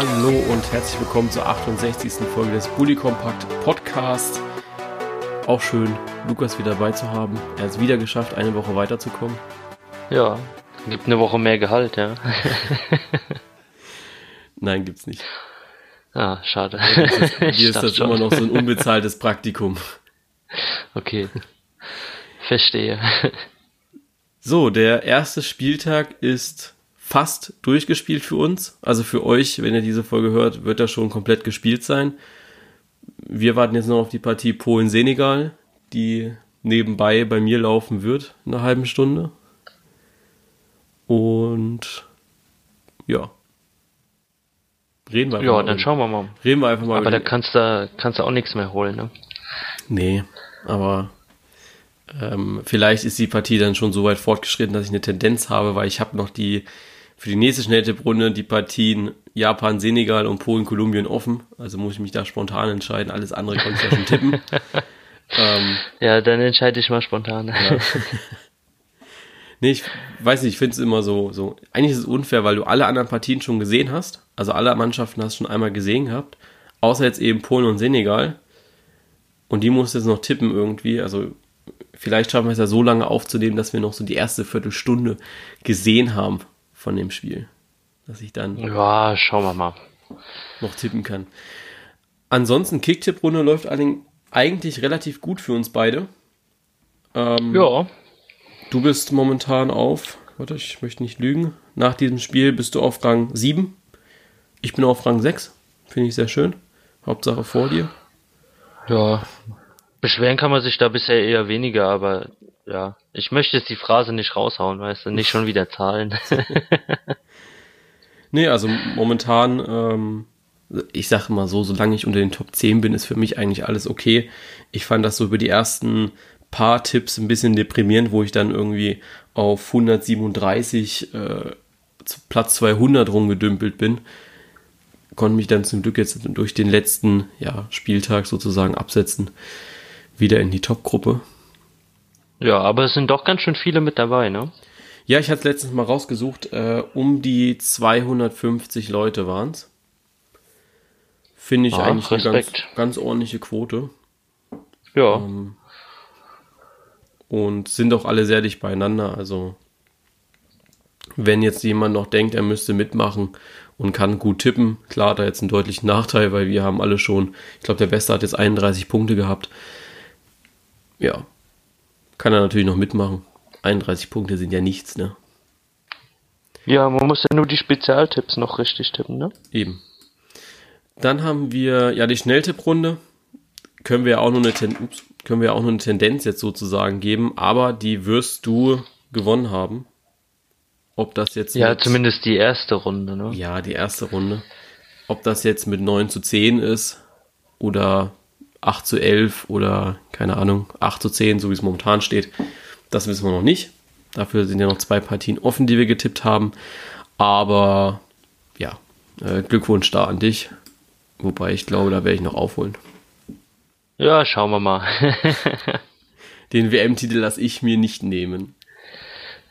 Hallo und herzlich willkommen zur 68. Folge des Bully Compact Podcast. Auch schön, Lukas wieder dabei zu haben. Er hat es wieder geschafft, eine Woche weiterzukommen. Ja, gibt eine Woche mehr Gehalt, ja. Nein, gibt's nicht. Ah, schade. Hier ist das schon. immer noch so ein unbezahltes Praktikum. Okay. Verstehe. So, der erste Spieltag ist fast durchgespielt für uns. Also für euch, wenn ihr diese Folge hört, wird er schon komplett gespielt sein. Wir warten jetzt noch auf die Partie Polen-Senegal, die nebenbei bei mir laufen wird, in einer halben Stunde. Und ja. Reden wir einfach Ja, mal dann schauen wir mal. Reden wir einfach mal. Aber da kannst du, kannst du auch nichts mehr holen, ne? Nee, aber ähm, vielleicht ist die Partie dann schon so weit fortgeschritten, dass ich eine Tendenz habe, weil ich habe noch die für die nächste Schnelltipprunde die Partien Japan, Senegal und Polen, Kolumbien offen. Also muss ich mich da spontan entscheiden. Alles andere konnte ich ja schon tippen. ähm, ja, dann entscheide ich mal spontan. Ja. nee, ich weiß nicht, ich finde es immer so, so. Eigentlich ist es unfair, weil du alle anderen Partien schon gesehen hast. Also alle Mannschaften hast du schon einmal gesehen gehabt. Außer jetzt eben Polen und Senegal. Und die musst du jetzt noch tippen irgendwie. Also vielleicht schaffen wir es ja so lange aufzunehmen, dass wir noch so die erste Viertelstunde gesehen haben von dem Spiel. Dass ich dann. Ja, schauen wir mal. Noch tippen kann. Ansonsten, Kicktipp-Runde läuft eigentlich relativ gut für uns beide. Ähm, ja. Du bist momentan auf, warte, ich möchte nicht lügen. Nach diesem Spiel bist du auf Rang 7. Ich bin auf Rang 6. Finde ich sehr schön. Hauptsache vor dir. Ja. Beschweren kann man sich da bisher eher weniger, aber ja, ich möchte jetzt die Phrase nicht raushauen, weißt du, nicht schon wieder Zahlen. nee, also momentan, ähm, ich sage mal so, solange ich unter den Top 10 bin, ist für mich eigentlich alles okay. Ich fand das so über die ersten paar Tipps ein bisschen deprimierend, wo ich dann irgendwie auf 137 äh, Platz 200 rumgedümpelt bin. Konnte mich dann zum Glück jetzt durch den letzten ja, Spieltag sozusagen absetzen, wieder in die Top-Gruppe. Ja, aber es sind doch ganz schön viele mit dabei, ne? Ja, ich hatte es letztens mal rausgesucht, äh, um die 250 Leute waren es. Finde ich ah, eigentlich Respekt. eine ganz, ganz ordentliche Quote. Ja. Ähm, und sind auch alle sehr dicht beieinander. Also, wenn jetzt jemand noch denkt, er müsste mitmachen und kann gut tippen, klar hat er jetzt einen deutlichen Nachteil, weil wir haben alle schon, ich glaube, der Beste hat jetzt 31 Punkte gehabt. Ja, kann er natürlich noch mitmachen. 31 Punkte sind ja nichts, ne? Ja, man muss ja nur die Spezialtipps noch richtig tippen, ne? Eben. Dann haben wir ja die Schnelltipprunde. Können wir auch nur eine Ten Ups, können wir auch nur eine Tendenz jetzt sozusagen geben, aber die wirst du gewonnen haben. Ob das jetzt Ja, mit, zumindest die erste Runde, ne? Ja, die erste Runde. Ob das jetzt mit 9 zu 10 ist oder 8 zu 11 oder keine Ahnung, 8 zu 10, so wie es momentan steht. Das wissen wir noch nicht. Dafür sind ja noch zwei Partien offen, die wir getippt haben. Aber ja, äh, Glückwunsch da an dich. Wobei ich glaube, da werde ich noch aufholen. Ja, schauen wir mal. Den WM-Titel lasse ich mir nicht nehmen.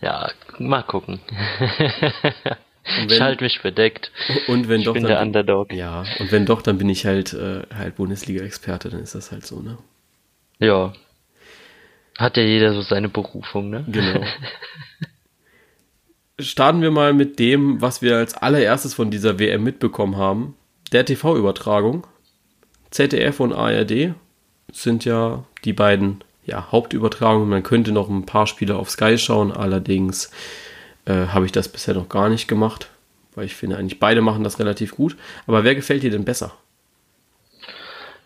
Ja, mal gucken. Wenn, ich halte mich bedeckt. Und wenn ich doch, bin dann, der Underdog. Ja, und wenn doch, dann bin ich halt äh, halt Bundesliga-Experte, dann ist das halt so, ne? Ja. Hat ja jeder so seine Berufung, ne? Genau. Starten wir mal mit dem, was wir als allererstes von dieser WM mitbekommen haben. Der TV-Übertragung. ZDF und ARD sind ja die beiden ja, Hauptübertragungen. Man könnte noch ein paar Spiele auf Sky schauen, allerdings äh, habe ich das bisher noch gar nicht gemacht, weil ich finde eigentlich beide machen das relativ gut. Aber wer gefällt dir denn besser?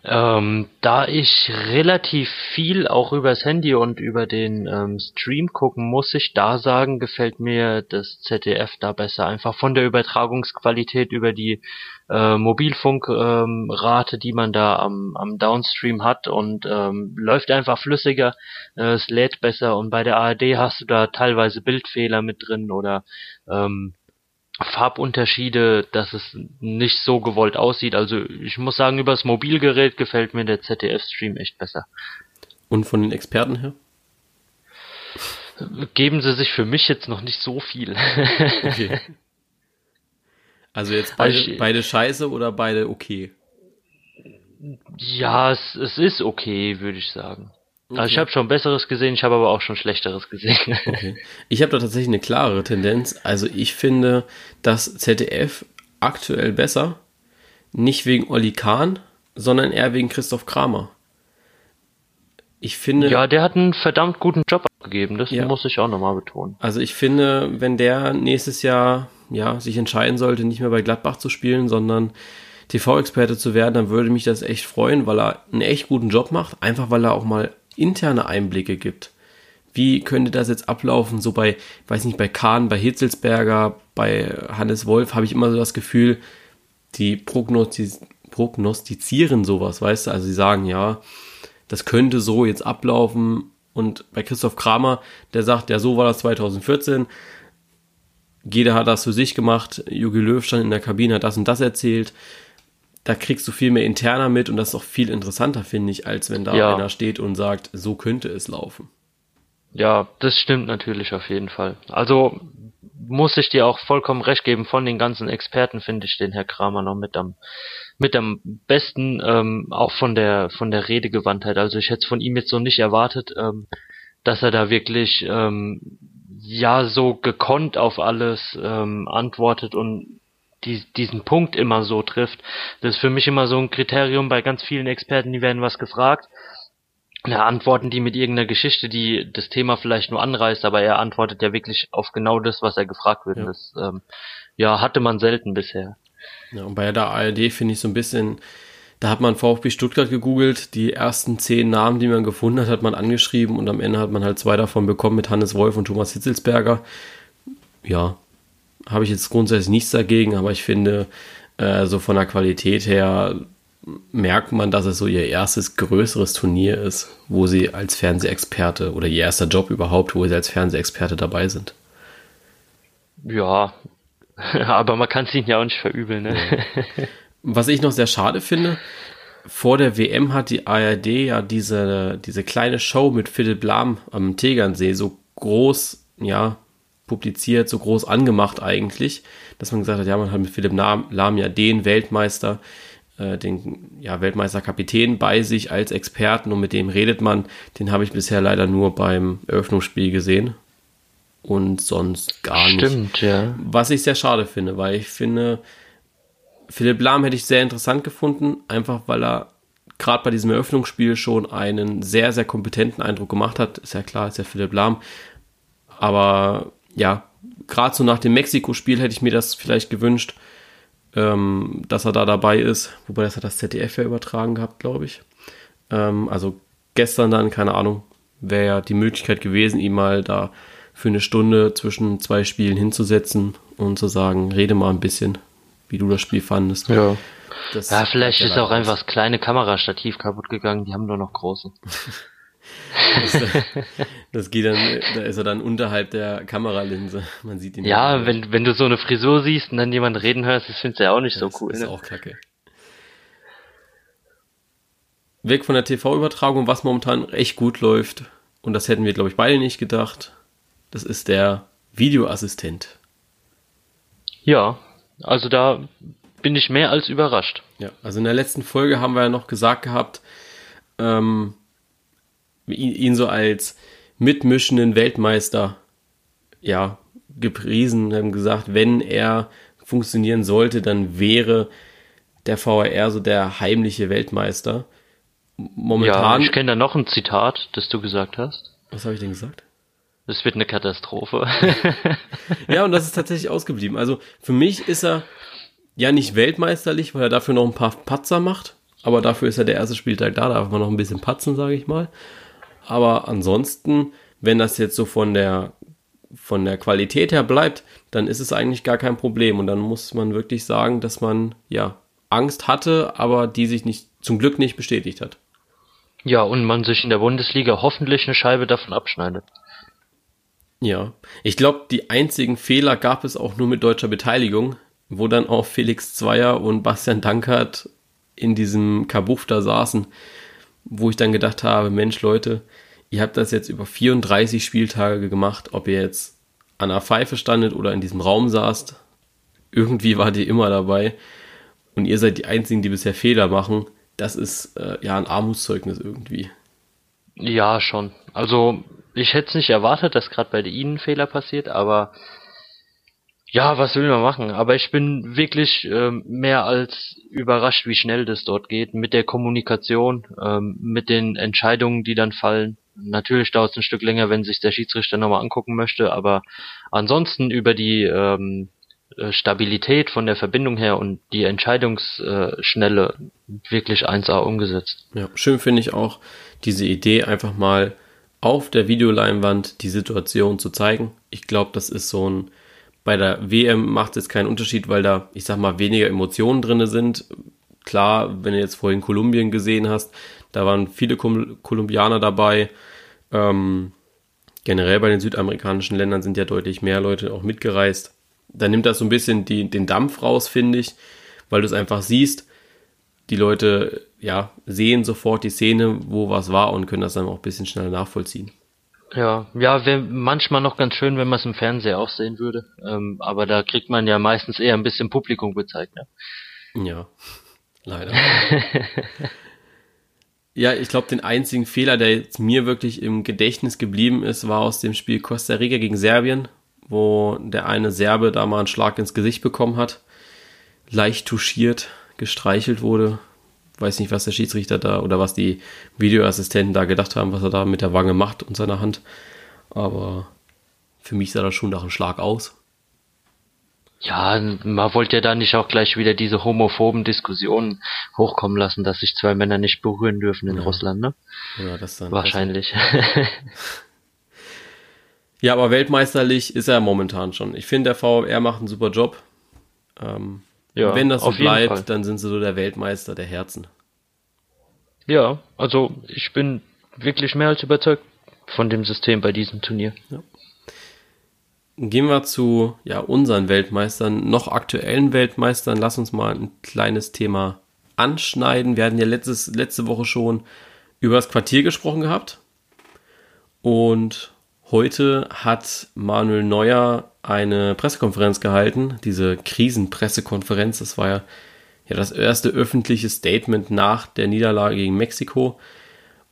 Ähm, da ich relativ viel auch übers Handy und über den ähm, Stream gucken, muss ich da sagen, gefällt mir das ZDF da besser. Einfach von der Übertragungsqualität über die äh, Mobilfunkrate, die man da am, am Downstream hat und ähm, läuft einfach flüssiger, äh, es lädt besser und bei der ARD hast du da teilweise Bildfehler mit drin oder ähm, Farbunterschiede, dass es nicht so gewollt aussieht. Also ich muss sagen, über das Mobilgerät gefällt mir der ZDF-Stream echt besser. Und von den Experten her? Geben sie sich für mich jetzt noch nicht so viel. okay. Also jetzt beide, also ich, beide scheiße oder beide okay? Ja, es, es ist okay, würde ich sagen. Okay. Also ich habe schon Besseres gesehen, ich habe aber auch schon Schlechteres gesehen. Okay. Ich habe da tatsächlich eine klarere Tendenz. Also ich finde das ZDF aktuell besser, nicht wegen Olli Kahn, sondern eher wegen Christoph Kramer. Ich finde. Ja, der hat einen verdammt guten Job abgegeben, das ja. muss ich auch nochmal betonen. Also ich finde, wenn der nächstes Jahr ja, sich entscheiden sollte, nicht mehr bei Gladbach zu spielen, sondern TV-Experte zu werden, dann würde mich das echt freuen, weil er einen echt guten Job macht, einfach weil er auch mal interne Einblicke gibt. Wie könnte das jetzt ablaufen? So bei, weiß nicht, bei Kahn, bei Hitzelsberger, bei Hannes Wolf habe ich immer so das Gefühl, die prognostiz prognostizieren sowas, weißt du? Also sie sagen, ja, das könnte so jetzt ablaufen. Und bei Christoph Kramer, der sagt, ja, so war das 2014. Jeder hat das für sich gemacht. Jogi Löw stand in der Kabine, hat das und das erzählt da kriegst du viel mehr interner mit und das ist auch viel interessanter, finde ich, als wenn da ja. einer steht und sagt, so könnte es laufen. Ja, das stimmt natürlich auf jeden Fall. Also muss ich dir auch vollkommen recht geben, von den ganzen Experten finde ich den Herr Kramer noch mit am mit am besten, ähm, auch von der von der Redegewandtheit. Also ich hätte es von ihm jetzt so nicht erwartet, ähm, dass er da wirklich ähm, ja so gekonnt auf alles ähm, antwortet und die, diesen Punkt immer so trifft. Das ist für mich immer so ein Kriterium bei ganz vielen Experten, die werden was gefragt. Da antworten die mit irgendeiner Geschichte, die das Thema vielleicht nur anreißt, aber er antwortet ja wirklich auf genau das, was er gefragt wird. Ja. Das ähm, ja, hatte man selten bisher. Ja, und bei der ARD finde ich so ein bisschen, da hat man VfB Stuttgart gegoogelt, die ersten zehn Namen, die man gefunden hat, hat man angeschrieben und am Ende hat man halt zwei davon bekommen mit Hannes Wolf und Thomas Hitzelsberger. Ja, habe ich jetzt grundsätzlich nichts dagegen, aber ich finde, äh, so von der Qualität her merkt man, dass es so ihr erstes größeres Turnier ist, wo sie als Fernsehexperte oder ihr erster Job überhaupt, wo sie als Fernsehexperte dabei sind. Ja, aber man kann es ihnen ja auch nicht verübeln. Ne? Was ich noch sehr schade finde, vor der WM hat die ARD ja diese, diese kleine Show mit Philipp Lahm am Tegernsee so groß, ja, publiziert, so groß angemacht eigentlich, dass man gesagt hat, ja, man hat mit Philipp Lahm ja den Weltmeister, äh, den ja, Weltmeisterkapitän bei sich als Experten und mit dem redet man. Den habe ich bisher leider nur beim Eröffnungsspiel gesehen und sonst gar Stimmt, nicht. Stimmt, ja. Was ich sehr schade finde, weil ich finde, Philipp Lahm hätte ich sehr interessant gefunden, einfach weil er gerade bei diesem Eröffnungsspiel schon einen sehr, sehr kompetenten Eindruck gemacht hat. Ist ja klar, ist ja Philipp Lahm. Aber ja, gerade so nach dem Mexiko-Spiel hätte ich mir das vielleicht gewünscht, ähm, dass er da dabei ist. Wobei das hat das ZDF ja übertragen gehabt, glaube ich. Ähm, also gestern dann, keine Ahnung, wäre ja die Möglichkeit gewesen, ihn mal da für eine Stunde zwischen zwei Spielen hinzusetzen und zu sagen, rede mal ein bisschen, wie du das Spiel fandest. Ja. Das ja, vielleicht ist auch einfach das kleine Kamerastativ kaputt gegangen, die haben nur noch große. Das, das, geht dann, da ist er dann unterhalb der Kameralinse. Man sieht ihn. Ja, wenn, wenn du so eine Frisur siehst und dann jemand reden hörst, das findest du ja auch nicht so cool. Das ist ne? auch kacke. Weg von der TV-Übertragung, was momentan echt gut läuft, und das hätten wir, glaube ich, beide nicht gedacht, das ist der Videoassistent. Ja, also da bin ich mehr als überrascht. Ja, also in der letzten Folge haben wir ja noch gesagt gehabt, ähm, ihn, ihn so als mitmischenden Weltmeister ja gepriesen, haben gesagt, wenn er funktionieren sollte, dann wäre der VRR so der heimliche Weltmeister. Momentan. Ja, ich kenne da noch ein Zitat, das du gesagt hast. Was habe ich denn gesagt? Es wird eine Katastrophe. ja, und das ist tatsächlich ausgeblieben. Also für mich ist er ja nicht weltmeisterlich, weil er dafür noch ein paar Patzer macht. Aber dafür ist er der erste Spieltag da, da darf man noch ein bisschen patzen, sage ich mal. Aber ansonsten, wenn das jetzt so von der, von der Qualität her bleibt, dann ist es eigentlich gar kein Problem. Und dann muss man wirklich sagen, dass man, ja, Angst hatte, aber die sich nicht, zum Glück nicht bestätigt hat. Ja, und man sich in der Bundesliga hoffentlich eine Scheibe davon abschneidet. Ja, ich glaube, die einzigen Fehler gab es auch nur mit deutscher Beteiligung, wo dann auch Felix Zweier und Bastian Dankert in diesem Kabuff da saßen wo ich dann gedacht habe, Mensch Leute, ihr habt das jetzt über 34 Spieltage gemacht, ob ihr jetzt an der Pfeife standet oder in diesem Raum saßt, irgendwie war die immer dabei und ihr seid die Einzigen, die bisher Fehler machen. Das ist äh, ja ein Armutszeugnis irgendwie. Ja, schon. Also ich hätte es nicht erwartet, dass gerade bei Ihnen Fehler passiert, aber ja, was will man machen? Aber ich bin wirklich ähm, mehr als überrascht, wie schnell das dort geht mit der Kommunikation, ähm, mit den Entscheidungen, die dann fallen. Natürlich dauert es ein Stück länger, wenn sich der Schiedsrichter nochmal angucken möchte, aber ansonsten über die ähm, äh, Stabilität von der Verbindung her und die Entscheidungsschnelle wirklich 1A umgesetzt. Ja, schön finde ich auch diese Idee, einfach mal auf der Videoleinwand die Situation zu zeigen. Ich glaube, das ist so ein bei der WM macht es keinen Unterschied, weil da, ich sag mal, weniger Emotionen drin sind. Klar, wenn du jetzt vorhin Kolumbien gesehen hast, da waren viele Kolumbianer dabei. Ähm, generell bei den südamerikanischen Ländern sind ja deutlich mehr Leute auch mitgereist. Da nimmt das so ein bisschen die, den Dampf raus, finde ich, weil du es einfach siehst. Die Leute ja, sehen sofort die Szene, wo was war und können das dann auch ein bisschen schneller nachvollziehen. Ja, ja, wäre manchmal noch ganz schön, wenn man es im Fernseher auch sehen würde. Ähm, aber da kriegt man ja meistens eher ein bisschen Publikum gezeigt, ne? Ja, leider. ja, ich glaube, den einzigen Fehler, der jetzt mir wirklich im Gedächtnis geblieben ist, war aus dem Spiel Costa Rica gegen Serbien, wo der eine Serbe da mal einen Schlag ins Gesicht bekommen hat, leicht touchiert, gestreichelt wurde weiß nicht, was der Schiedsrichter da oder was die Videoassistenten da gedacht haben, was er da mit der Wange macht und seiner Hand. Aber für mich sah das schon nach einem Schlag aus. Ja, man wollte ja da nicht auch gleich wieder diese homophoben Diskussionen hochkommen lassen, dass sich zwei Männer nicht berühren dürfen in ja. Russland, ne? Ja, das dann. Wahrscheinlich. ja, aber weltmeisterlich ist er momentan schon. Ich finde, der VfR macht einen super Job. Ähm, ja, Wenn das so bleibt, dann sind sie so der Weltmeister der Herzen. Ja, also ich bin wirklich mehr als überzeugt von dem System bei diesem Turnier. Ja. Gehen wir zu ja, unseren Weltmeistern, noch aktuellen Weltmeistern. Lass uns mal ein kleines Thema anschneiden. Wir hatten ja letztes, letzte Woche schon über das Quartier gesprochen gehabt. Und heute hat Manuel Neuer eine Pressekonferenz gehalten, diese Krisenpressekonferenz. Das war ja, ja das erste öffentliche Statement nach der Niederlage gegen Mexiko.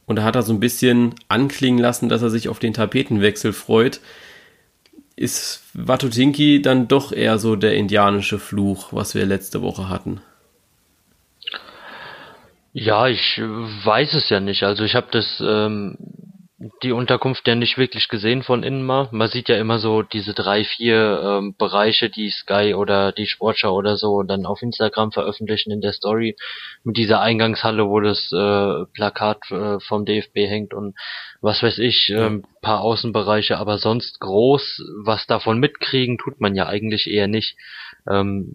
Und da hat er so ein bisschen anklingen lassen, dass er sich auf den Tapetenwechsel freut. Ist Watutinki dann doch eher so der indianische Fluch, was wir letzte Woche hatten? Ja, ich weiß es ja nicht. Also ich habe das ähm, die Unterkunft ja nicht wirklich gesehen von innen mal. Man sieht ja immer so diese drei, vier ähm, Bereiche, die Sky oder die Sportschau oder so dann auf Instagram veröffentlichen in der Story mit dieser Eingangshalle, wo das äh, Plakat äh, vom DFB hängt und was weiß ich, ähm, paar Außenbereiche, aber sonst groß, was davon mitkriegen, tut man ja eigentlich eher nicht. Ähm,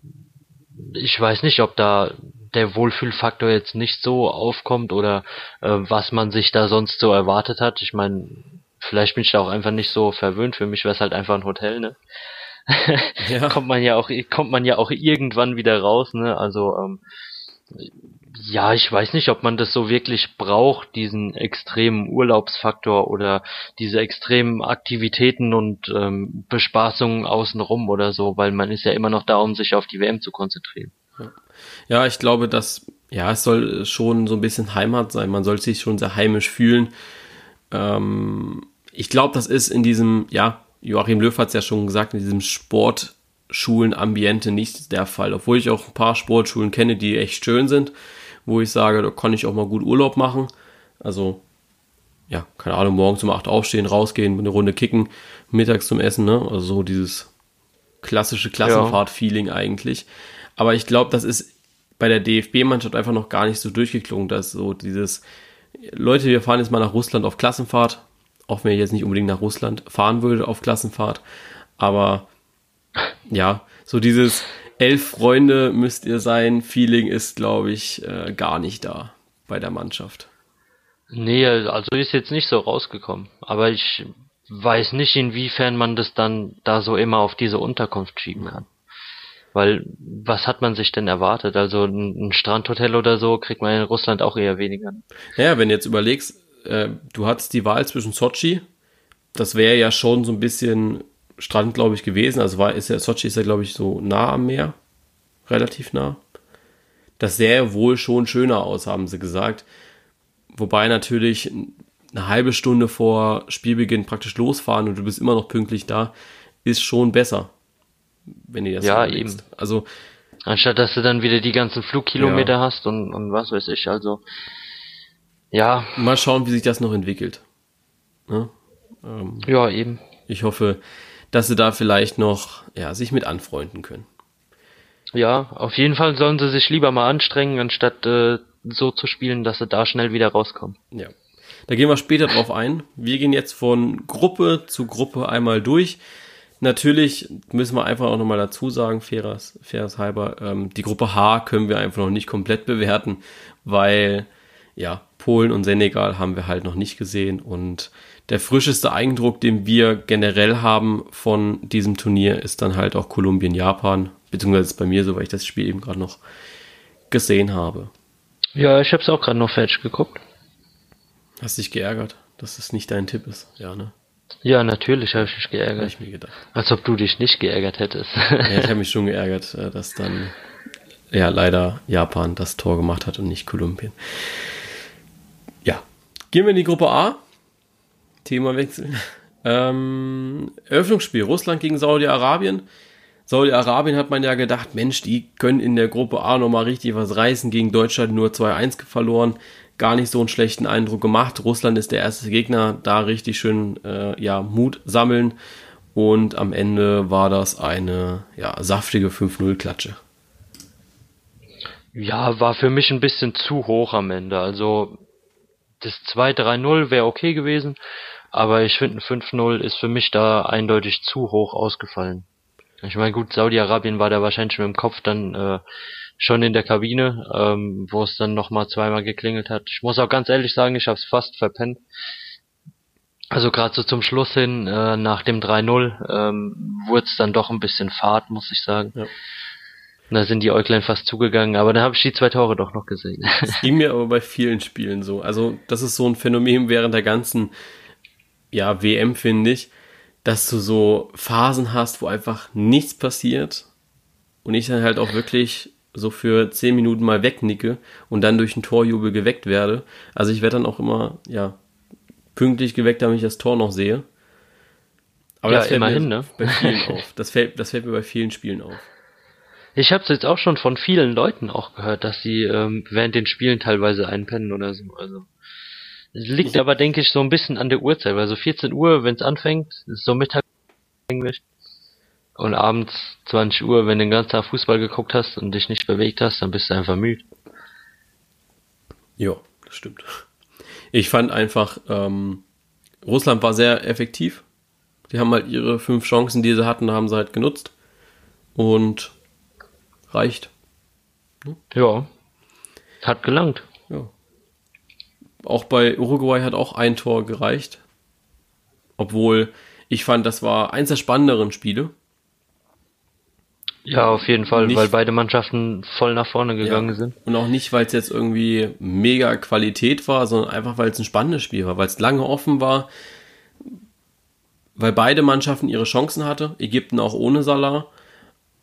ich weiß nicht, ob da der Wohlfühlfaktor jetzt nicht so aufkommt oder äh, was man sich da sonst so erwartet hat. Ich meine, vielleicht bin ich da auch einfach nicht so verwöhnt. Für mich wäre es halt einfach ein Hotel, ne? ja. kommt man ja auch kommt man ja auch irgendwann wieder raus, ne? Also ähm, ja, ich weiß nicht, ob man das so wirklich braucht, diesen extremen Urlaubsfaktor oder diese extremen Aktivitäten und ähm, Bespaßungen außenrum oder so, weil man ist ja immer noch da, um sich auf die WM zu konzentrieren. Ja, ich glaube, dass, ja, es soll schon so ein bisschen Heimat sein. Man soll sich schon sehr heimisch fühlen. Ähm, ich glaube, das ist in diesem, ja, Joachim Löw hat es ja schon gesagt, in diesem Sportschulen-Ambiente nicht der Fall. Obwohl ich auch ein paar Sportschulen kenne, die echt schön sind, wo ich sage, da kann ich auch mal gut Urlaub machen. Also, ja, keine Ahnung, morgens um 8 aufstehen, rausgehen, eine Runde kicken, mittags zum Essen, ne? Also so dieses klassische Klassenfahrt-Feeling eigentlich. Aber ich glaube, das ist bei der DFB-Mannschaft einfach noch gar nicht so durchgeklungen, dass so dieses, Leute, wir fahren jetzt mal nach Russland auf Klassenfahrt, auch wenn ich jetzt nicht unbedingt nach Russland fahren würde auf Klassenfahrt, aber ja, so dieses elf Freunde müsst ihr sein, Feeling ist, glaube ich, äh, gar nicht da bei der Mannschaft. Nee, also ist jetzt nicht so rausgekommen, aber ich weiß nicht, inwiefern man das dann da so immer auf diese Unterkunft schieben kann. Weil, was hat man sich denn erwartet? Also ein, ein Strandhotel oder so kriegt man in Russland auch eher weniger. Ja, wenn du jetzt überlegst, äh, du hattest die Wahl zwischen Sochi, das wäre ja schon so ein bisschen Strand, glaube ich, gewesen. Also war, ist ja, Sochi ist ja, glaube ich, so nah am Meer. Relativ nah. Das sähe wohl schon schöner aus, haben sie gesagt. Wobei natürlich eine halbe Stunde vor Spielbeginn praktisch losfahren und du bist immer noch pünktlich da, ist schon besser. Wenn ihr das ja, eben. Also. Anstatt dass du dann wieder die ganzen Flugkilometer ja. hast und, und was weiß ich, also. Ja. Mal schauen, wie sich das noch entwickelt. Ne? Ähm, ja, eben. Ich hoffe, dass sie da vielleicht noch ja, sich mit anfreunden können. Ja, auf jeden Fall sollen sie sich lieber mal anstrengen, anstatt äh, so zu spielen, dass sie da schnell wieder rauskommen. Ja. Da gehen wir später drauf ein. Wir gehen jetzt von Gruppe zu Gruppe einmal durch. Natürlich müssen wir einfach auch nochmal dazu sagen, faires, faires halber, ähm, die Gruppe H können wir einfach noch nicht komplett bewerten, weil ja, Polen und Senegal haben wir halt noch nicht gesehen und der frischeste Eindruck, den wir generell haben von diesem Turnier, ist dann halt auch Kolumbien, Japan, beziehungsweise bei mir so, weil ich das Spiel eben gerade noch gesehen habe. Ja, ich habe es auch gerade noch falsch geguckt. Hast dich geärgert, dass es nicht dein Tipp ist, ja, ne? Ja, natürlich habe ich mich geärgert. Hab ich mir gedacht. Als ob du dich nicht geärgert hättest. ja, ich habe mich schon geärgert, äh, dass dann ja leider Japan das Tor gemacht hat und nicht Kolumbien. Ja. Gehen wir in die Gruppe A. Themawechsel. Ähm, Eröffnungsspiel Russland gegen Saudi-Arabien. Saudi-Arabien hat man ja gedacht, Mensch, die können in der Gruppe A nochmal richtig was reißen. Gegen Deutschland nur 2-1 verloren. Gar nicht so einen schlechten Eindruck gemacht. Russland ist der erste Gegner. Da richtig schön äh, ja, Mut sammeln. Und am Ende war das eine ja, saftige 5-0-Klatsche. Ja, war für mich ein bisschen zu hoch am Ende. Also das 2-3-0 wäre okay gewesen. Aber ich finde, ein 5-0 ist für mich da eindeutig zu hoch ausgefallen. Ich meine, gut, Saudi-Arabien war da wahrscheinlich mit dem Kopf dann äh, schon in der Kabine, ähm, wo es dann nochmal zweimal geklingelt hat. Ich muss auch ganz ehrlich sagen, ich habe es fast verpennt. Also gerade so zum Schluss hin, äh, nach dem 3-0, ähm, wurde es dann doch ein bisschen fad, muss ich sagen. Ja. Da sind die Äuglein fast zugegangen, aber dann habe ich die zwei Tore doch noch gesehen. Das ging mir aber bei vielen Spielen so. Also das ist so ein Phänomen während der ganzen ja, WM, finde ich, dass du so Phasen hast, wo einfach nichts passiert und ich dann halt auch wirklich so für zehn Minuten mal wegnicke und dann durch einen Torjubel geweckt werde. Also ich werde dann auch immer, ja, pünktlich geweckt, damit ich das Tor noch sehe. Aber ja, das fällt immerhin, mir ne? bei vielen auf. Das fällt, das fällt mir bei vielen Spielen auf. Ich habe es jetzt auch schon von vielen Leuten auch gehört, dass sie ähm, während den Spielen teilweise einpennen oder so. Also es liegt aber, denke ich, so ein bisschen an der Uhrzeit, weil so 14 Uhr, wenn es anfängt, ist so Mittag eigentlich. Und abends 20 Uhr, wenn du den ganzen Tag Fußball geguckt hast und dich nicht bewegt hast, dann bist du einfach müde. Ja, das stimmt. Ich fand einfach, ähm, Russland war sehr effektiv. Die haben halt ihre fünf Chancen, die sie hatten, haben sie halt genutzt. Und reicht. Ja. Hat gelangt. Ja. Auch bei Uruguay hat auch ein Tor gereicht. Obwohl ich fand, das war eins der spannenderen Spiele. Ja, auf jeden Fall, nicht, weil beide Mannschaften voll nach vorne gegangen ja, sind. Und auch nicht, weil es jetzt irgendwie mega Qualität war, sondern einfach, weil es ein spannendes Spiel war, weil es lange offen war, weil beide Mannschaften ihre Chancen hatte, Ägypten auch ohne Salah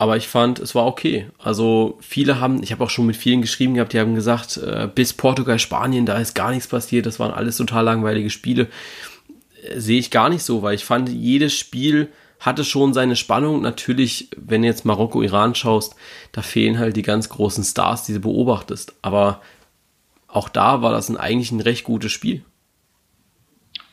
aber ich fand, es war okay. Also viele haben, ich habe auch schon mit vielen geschrieben gehabt, die haben gesagt, äh, bis Portugal, Spanien, da ist gar nichts passiert, das waren alles total langweilige Spiele. Äh, sehe ich gar nicht so, weil ich fand, jedes Spiel hatte schon seine Spannung. Natürlich, wenn du jetzt Marokko, Iran schaust, da fehlen halt die ganz großen Stars, die du beobachtest. Aber auch da war das ein, eigentlich ein recht gutes Spiel.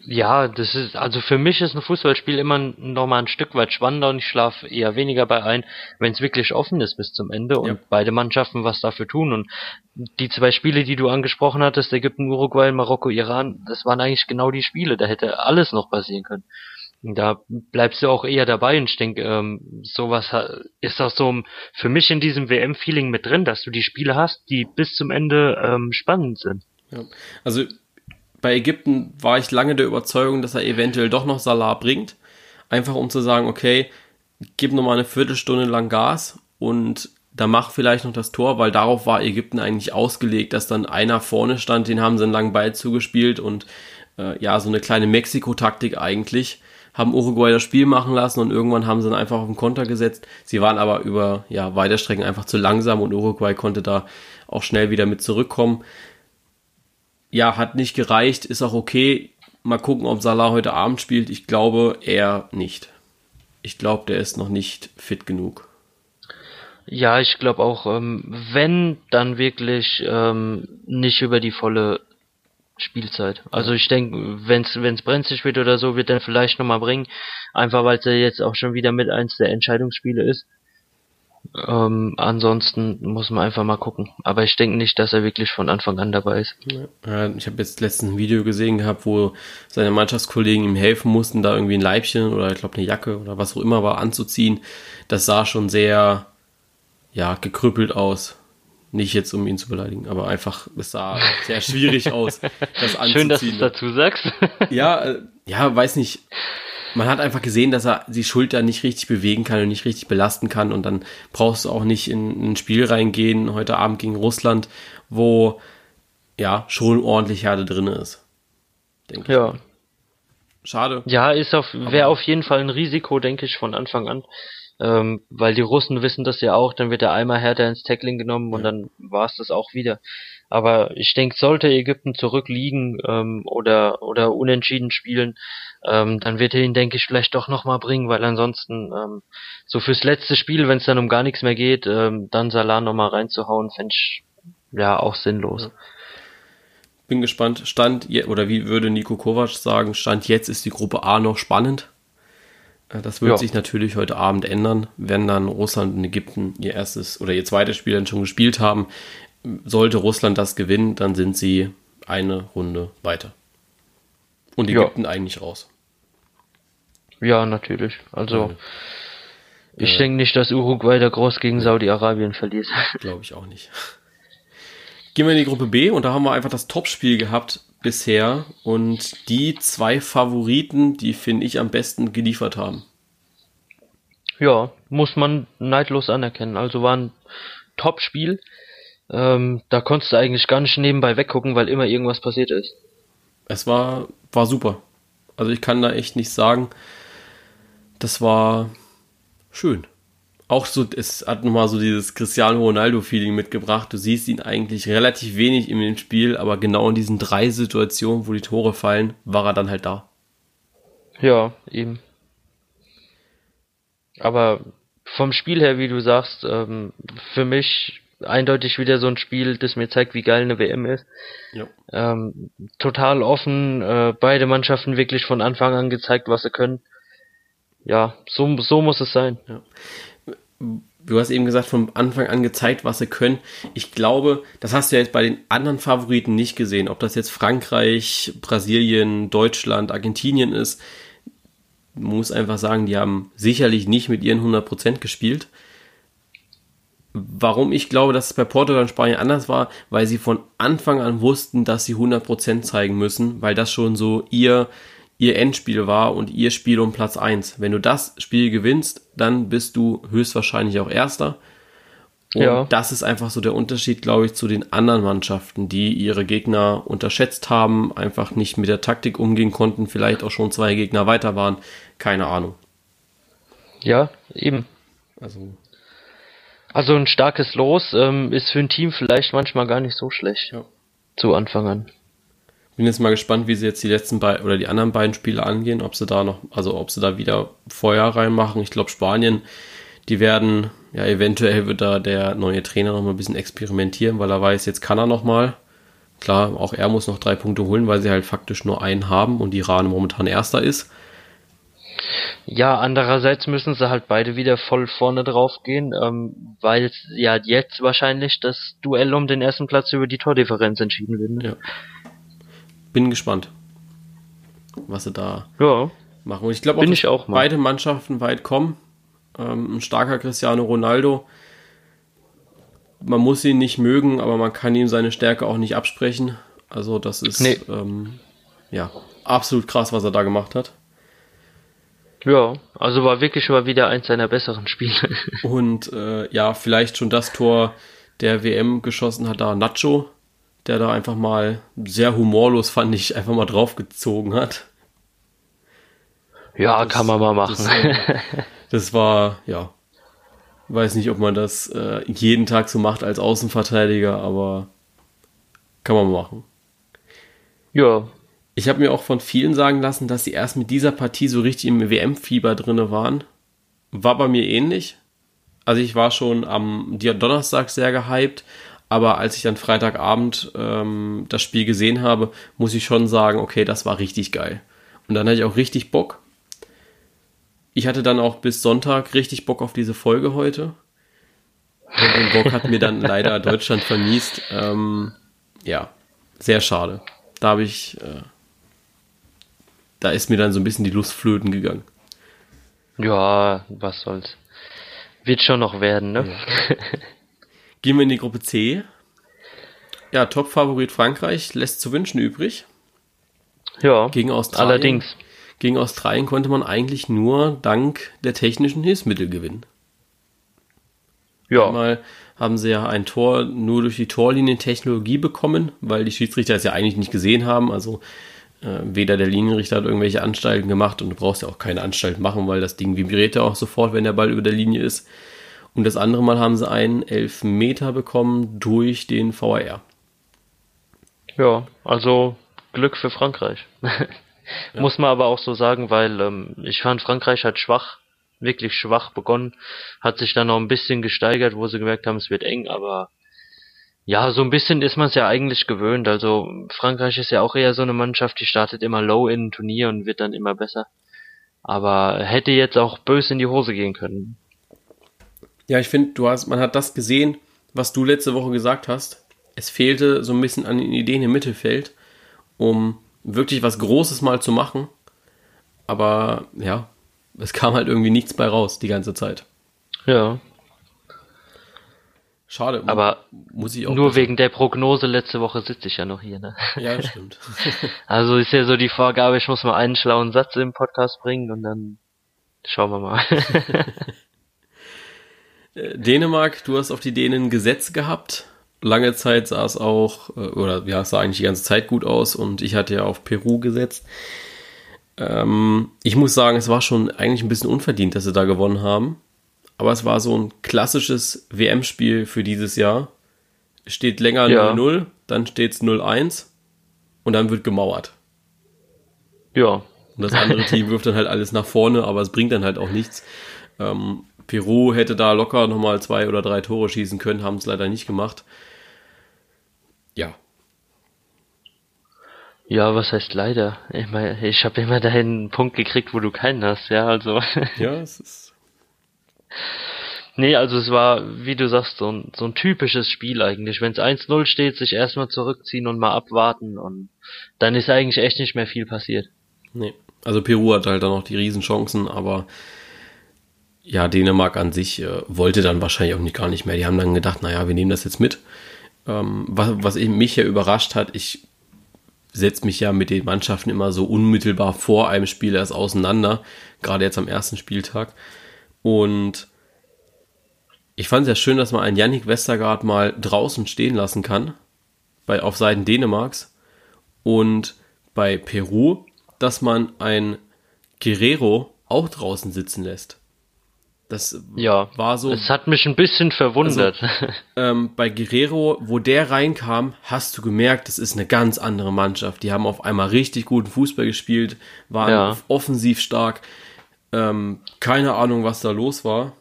Ja, das ist, also für mich ist ein Fußballspiel immer noch mal ein Stück weit spannender und ich schlafe eher weniger bei ein, wenn es wirklich offen ist bis zum Ende und ja. beide Mannschaften was dafür tun. Und die zwei Spiele, die du angesprochen hattest, Ägypten, Uruguay, Marokko, Iran, das waren eigentlich genau die Spiele, da hätte alles noch passieren können. Da bleibst du auch eher dabei und ich denke, ähm, sowas ist auch so für mich in diesem WM-Feeling mit drin, dass du die Spiele hast, die bis zum Ende ähm, spannend sind. Ja. Also bei Ägypten war ich lange der Überzeugung, dass er eventuell doch noch Salah bringt. Einfach um zu sagen, okay, gib noch mal eine Viertelstunde lang Gas und da mach vielleicht noch das Tor, weil darauf war Ägypten eigentlich ausgelegt, dass dann einer vorne stand, den haben sie einen langen Ball zugespielt und äh, ja, so eine kleine Mexiko-Taktik eigentlich haben Uruguay das Spiel machen lassen und irgendwann haben sie dann einfach auf den Konter gesetzt. Sie waren aber über ja, Weiterstrecken einfach zu langsam und Uruguay konnte da auch schnell wieder mit zurückkommen. Ja, hat nicht gereicht, ist auch okay. Mal gucken, ob Salah heute Abend spielt. Ich glaube eher nicht. Ich glaube, der ist noch nicht fit genug. Ja, ich glaube auch, ähm, wenn, dann wirklich ähm, nicht über die volle Spielzeit. Also ich denke, wenn es brenzlig wird oder so, wird er vielleicht nochmal bringen. Einfach weil es ja jetzt auch schon wieder mit eins der Entscheidungsspiele ist. Ähm, ansonsten muss man einfach mal gucken. Aber ich denke nicht, dass er wirklich von Anfang an dabei ist. Ja, ich habe jetzt letztens ein Video gesehen gehabt, wo seine Mannschaftskollegen ihm helfen mussten, da irgendwie ein Leibchen oder ich glaube eine Jacke oder was auch immer war anzuziehen. Das sah schon sehr, ja, gekrüppelt aus. Nicht jetzt, um ihn zu beleidigen, aber einfach, es sah sehr schwierig aus, das anzuziehen. Schön, dass du es dazu sagst. ja, äh, ja, weiß nicht man hat einfach gesehen, dass er die Schulter nicht richtig bewegen kann und nicht richtig belasten kann und dann brauchst du auch nicht in ein Spiel reingehen, heute Abend gegen Russland, wo ja schon ordentlich Herde drin ist. Denke ja. Ich. Schade. Ja, ist auf, wäre auf jeden Fall ein Risiko, denke ich, von Anfang an. Ähm, weil die Russen wissen das ja auch, dann wird er einmal härter ins Tackling genommen und dann war es das auch wieder. Aber ich denke, sollte Ägypten zurückliegen ähm, oder oder unentschieden spielen, ähm, dann wird er ihn, denke ich, vielleicht doch nochmal bringen, weil ansonsten ähm, so fürs letzte Spiel, wenn es dann um gar nichts mehr geht, ähm, dann Salah nochmal reinzuhauen, fände ich ja auch sinnlos. Bin gespannt. Stand, oder wie würde Nico Kovac sagen, Stand jetzt ist die Gruppe A noch spannend. Äh, das wird ja. sich natürlich heute Abend ändern, wenn dann Russland und Ägypten ihr erstes oder ihr zweites Spiel dann schon gespielt haben sollte Russland das gewinnen, dann sind sie eine Runde weiter. Und Ägypten ja. eigentlich raus. Ja, natürlich. Also, ja. ich äh, denke nicht, dass Uruguay da groß gegen Saudi-Arabien verliert. Glaube ich auch nicht. Gehen wir in die Gruppe B und da haben wir einfach das Topspiel gehabt bisher und die zwei Favoriten, die finde ich am besten geliefert haben. Ja, muss man neidlos anerkennen. Also war ein Topspiel. Ähm, da konntest du eigentlich gar nicht nebenbei weggucken, weil immer irgendwas passiert ist. Es war, war super. Also ich kann da echt nicht sagen. Das war schön. Auch so, es hat nochmal so dieses Cristiano Ronaldo-Feeling mitgebracht. Du siehst ihn eigentlich relativ wenig in dem Spiel, aber genau in diesen drei Situationen, wo die Tore fallen, war er dann halt da. Ja, eben. Aber vom Spiel her, wie du sagst, ähm, für mich eindeutig wieder so ein Spiel, das mir zeigt, wie geil eine WM ist. Ja. Ähm, total offen, äh, beide Mannschaften wirklich von Anfang an gezeigt, was sie können. Ja, so, so muss es sein. Ja. Du hast eben gesagt, von Anfang an gezeigt, was sie können. Ich glaube, das hast du jetzt bei den anderen Favoriten nicht gesehen. Ob das jetzt Frankreich, Brasilien, Deutschland, Argentinien ist, muss einfach sagen, die haben sicherlich nicht mit ihren 100% gespielt. Warum ich glaube, dass es bei Portugal und Spanien anders war, weil sie von Anfang an wussten, dass sie 100% zeigen müssen, weil das schon so ihr, ihr Endspiel war und ihr Spiel um Platz 1. Wenn du das Spiel gewinnst, dann bist du höchstwahrscheinlich auch Erster. Und ja. das ist einfach so der Unterschied, glaube ich, zu den anderen Mannschaften, die ihre Gegner unterschätzt haben, einfach nicht mit der Taktik umgehen konnten, vielleicht auch schon zwei Gegner weiter waren. Keine Ahnung. Ja, eben. Also also ein starkes Los ähm, ist für ein Team vielleicht manchmal gar nicht so schlecht. Ja. Zu Anfang an. Bin jetzt mal gespannt, wie sie jetzt die letzten beiden oder die anderen beiden Spiele angehen, ob sie da noch, also ob sie da wieder Feuer reinmachen. Ich glaube Spanien, die werden, ja, eventuell wird da der neue Trainer noch mal ein bisschen experimentieren, weil er weiß, jetzt kann er noch mal. Klar, auch er muss noch drei Punkte holen, weil sie halt faktisch nur einen haben und Iran momentan erster ist. Ja, andererseits müssen sie halt beide wieder voll vorne drauf gehen, ähm, weil ja jetzt wahrscheinlich das Duell um den ersten Platz über die Tordifferenz entschieden wird. Ne? Ja. Bin gespannt, was sie da ja. machen. Und ich glaube auch, dass beide Mannschaften weit kommen. Ähm, ein starker Cristiano Ronaldo. Man muss ihn nicht mögen, aber man kann ihm seine Stärke auch nicht absprechen. Also das ist nee. ähm, ja absolut krass, was er da gemacht hat. Ja, also war wirklich mal wieder eins seiner besseren Spiele. Und äh, ja, vielleicht schon das Tor der WM geschossen hat da Nacho, der da einfach mal sehr humorlos, fand ich, einfach mal draufgezogen hat. Ja, Das- kann man mal machen. das, Das war, ja, weiß nicht, ob man das äh, jeden Tag so macht als Außenverteidiger, aber kann man machen. ja, Ich habe mir auch von vielen sagen lassen, dass sie erst mit dieser Partie so richtig im WM-Fieber drinne waren. War bei mir ähnlich. Also ich war schon am Donnerstag sehr gehypt, aber als ich dann Freitagabend ähm, das Spiel gesehen habe, muss ich schon sagen, okay, das war richtig geil. Und dann hatte ich auch richtig Bock. Ich hatte dann auch bis Sonntag richtig Bock auf diese Folge heute. Und den Bock hat mir dann leider Deutschland vermiest. Ähm, ja, sehr schade. Da habe ich, äh, da ist mir dann so ein bisschen die Lust flöten gegangen. ja, was soll's. Wird schon noch werden, ne? Gehen wir in die Gruppe C. Ja, Top-Favorit Frankreich lässt zu wünschen übrig. Ja, Gegen Australien. allerdings. Gegen Australien konnte man eigentlich nur dank der technischen Hilfsmittel gewinnen. Ja, Einmal haben sie ja ein Tor nur durch die Torlinientechnologie bekommen, weil die Schiedsrichter es ja eigentlich nicht gesehen haben. Also äh, weder der Linienrichter hat irgendwelche Anstalten gemacht und du brauchst ja auch keine Anstalt machen, weil das Ding vibriert ja auch sofort, wenn der Ball über der Linie ist. Und das andere Mal haben sie einen Elfmeter bekommen durch den VAR. ja, also Glück für Frankreich. Muss man aber auch so sagen, weil ähm, ich fand Frankreich hat schwach, wirklich schwach begonnen, hat sich dann noch ein bisschen gesteigert, wo sie gemerkt haben, es wird eng, aber ja, so ein bisschen ist man es ja eigentlich gewöhnt. Also Frankreich ist ja auch eher so eine Mannschaft, die startet immer low in ein Turnier und wird dann immer besser. Aber hätte jetzt auch böse in die Hose gehen können. Ja, ich finde, du hast, man hat das gesehen, was du letzte Woche gesagt hast. Es fehlte so ein bisschen an den Ideen im Mittelfeld, um wirklich was Großes mal zu machen. Aber ja, es kam halt irgendwie nichts bei raus die ganze Zeit. Ja, Schade. aber muss ich auch nur wegen der Prognose letzte Woche sitze ich ja noch hier, ne? Ja, das stimmt. Also ist ja so die Vorgabe, ich muss mal einen schlauen Satz im Podcast bringen und dann schauen wir mal. Äh, Dänemark, du hast auf die Dänen Gesetz gehabt. Lange Zeit sah es auch, äh, oder ja, es sah eigentlich die ganze Zeit gut aus und ich hatte ja auf Peru gesetzt. Ähm, ich muss sagen, es war schon eigentlich ein bisschen unverdient, dass sie da gewonnen haben. Aber es war so ein klassisches WM-Spiel für dieses Jahr. Steht länger Ja. 0-0, dann steht es 0-1 und dann wird gemauert. ja, Und das andere Team wirft dann halt alles nach vorne, aber es bringt dann halt auch nichts. Ähm, Peru hätte da locker nochmal zwei oder drei Tore schießen können, haben es leider nicht gemacht. Ja, ja, was heißt leider? Ich meine, ich habe immer dahin einen Punkt gekriegt, wo du keinen hast, ja, also. ja, es ist. nee, also es war, wie du sagst, so ein, so ein typisches Spiel eigentlich. Wenn es 1-0 steht, sich erstmal zurückziehen und mal abwarten und dann ist eigentlich echt nicht mehr viel passiert. Nee. Also Peru hat halt dann noch die Riesenchancen, aber ja, Dänemark an sich äh, wollte dann wahrscheinlich auch nicht, gar nicht mehr. Die haben dann gedacht, naja, wir nehmen das jetzt mit. Ähm, was, was mich ja überrascht hat, ich setze mich ja mit den Mannschaften immer so unmittelbar vor einem Spiel erst auseinander, gerade jetzt am ersten Spieltag. Und ich fand es ja schön, dass man einen Yannick Westergaard mal draußen stehen lassen kann, bei, auf Seiten Dänemarks. Und bei Peru, dass man ein Guerrero auch draußen sitzen lässt. Das Ja, war so. Es hat mich ein bisschen verwundert. ähm, bei Guerrero, wo der reinkam, hast du gemerkt, das ist eine ganz andere Mannschaft. Die haben auf einmal richtig guten Fußball gespielt, waren Ja. offensiv stark. Ähm, keine Ahnung, was da los war.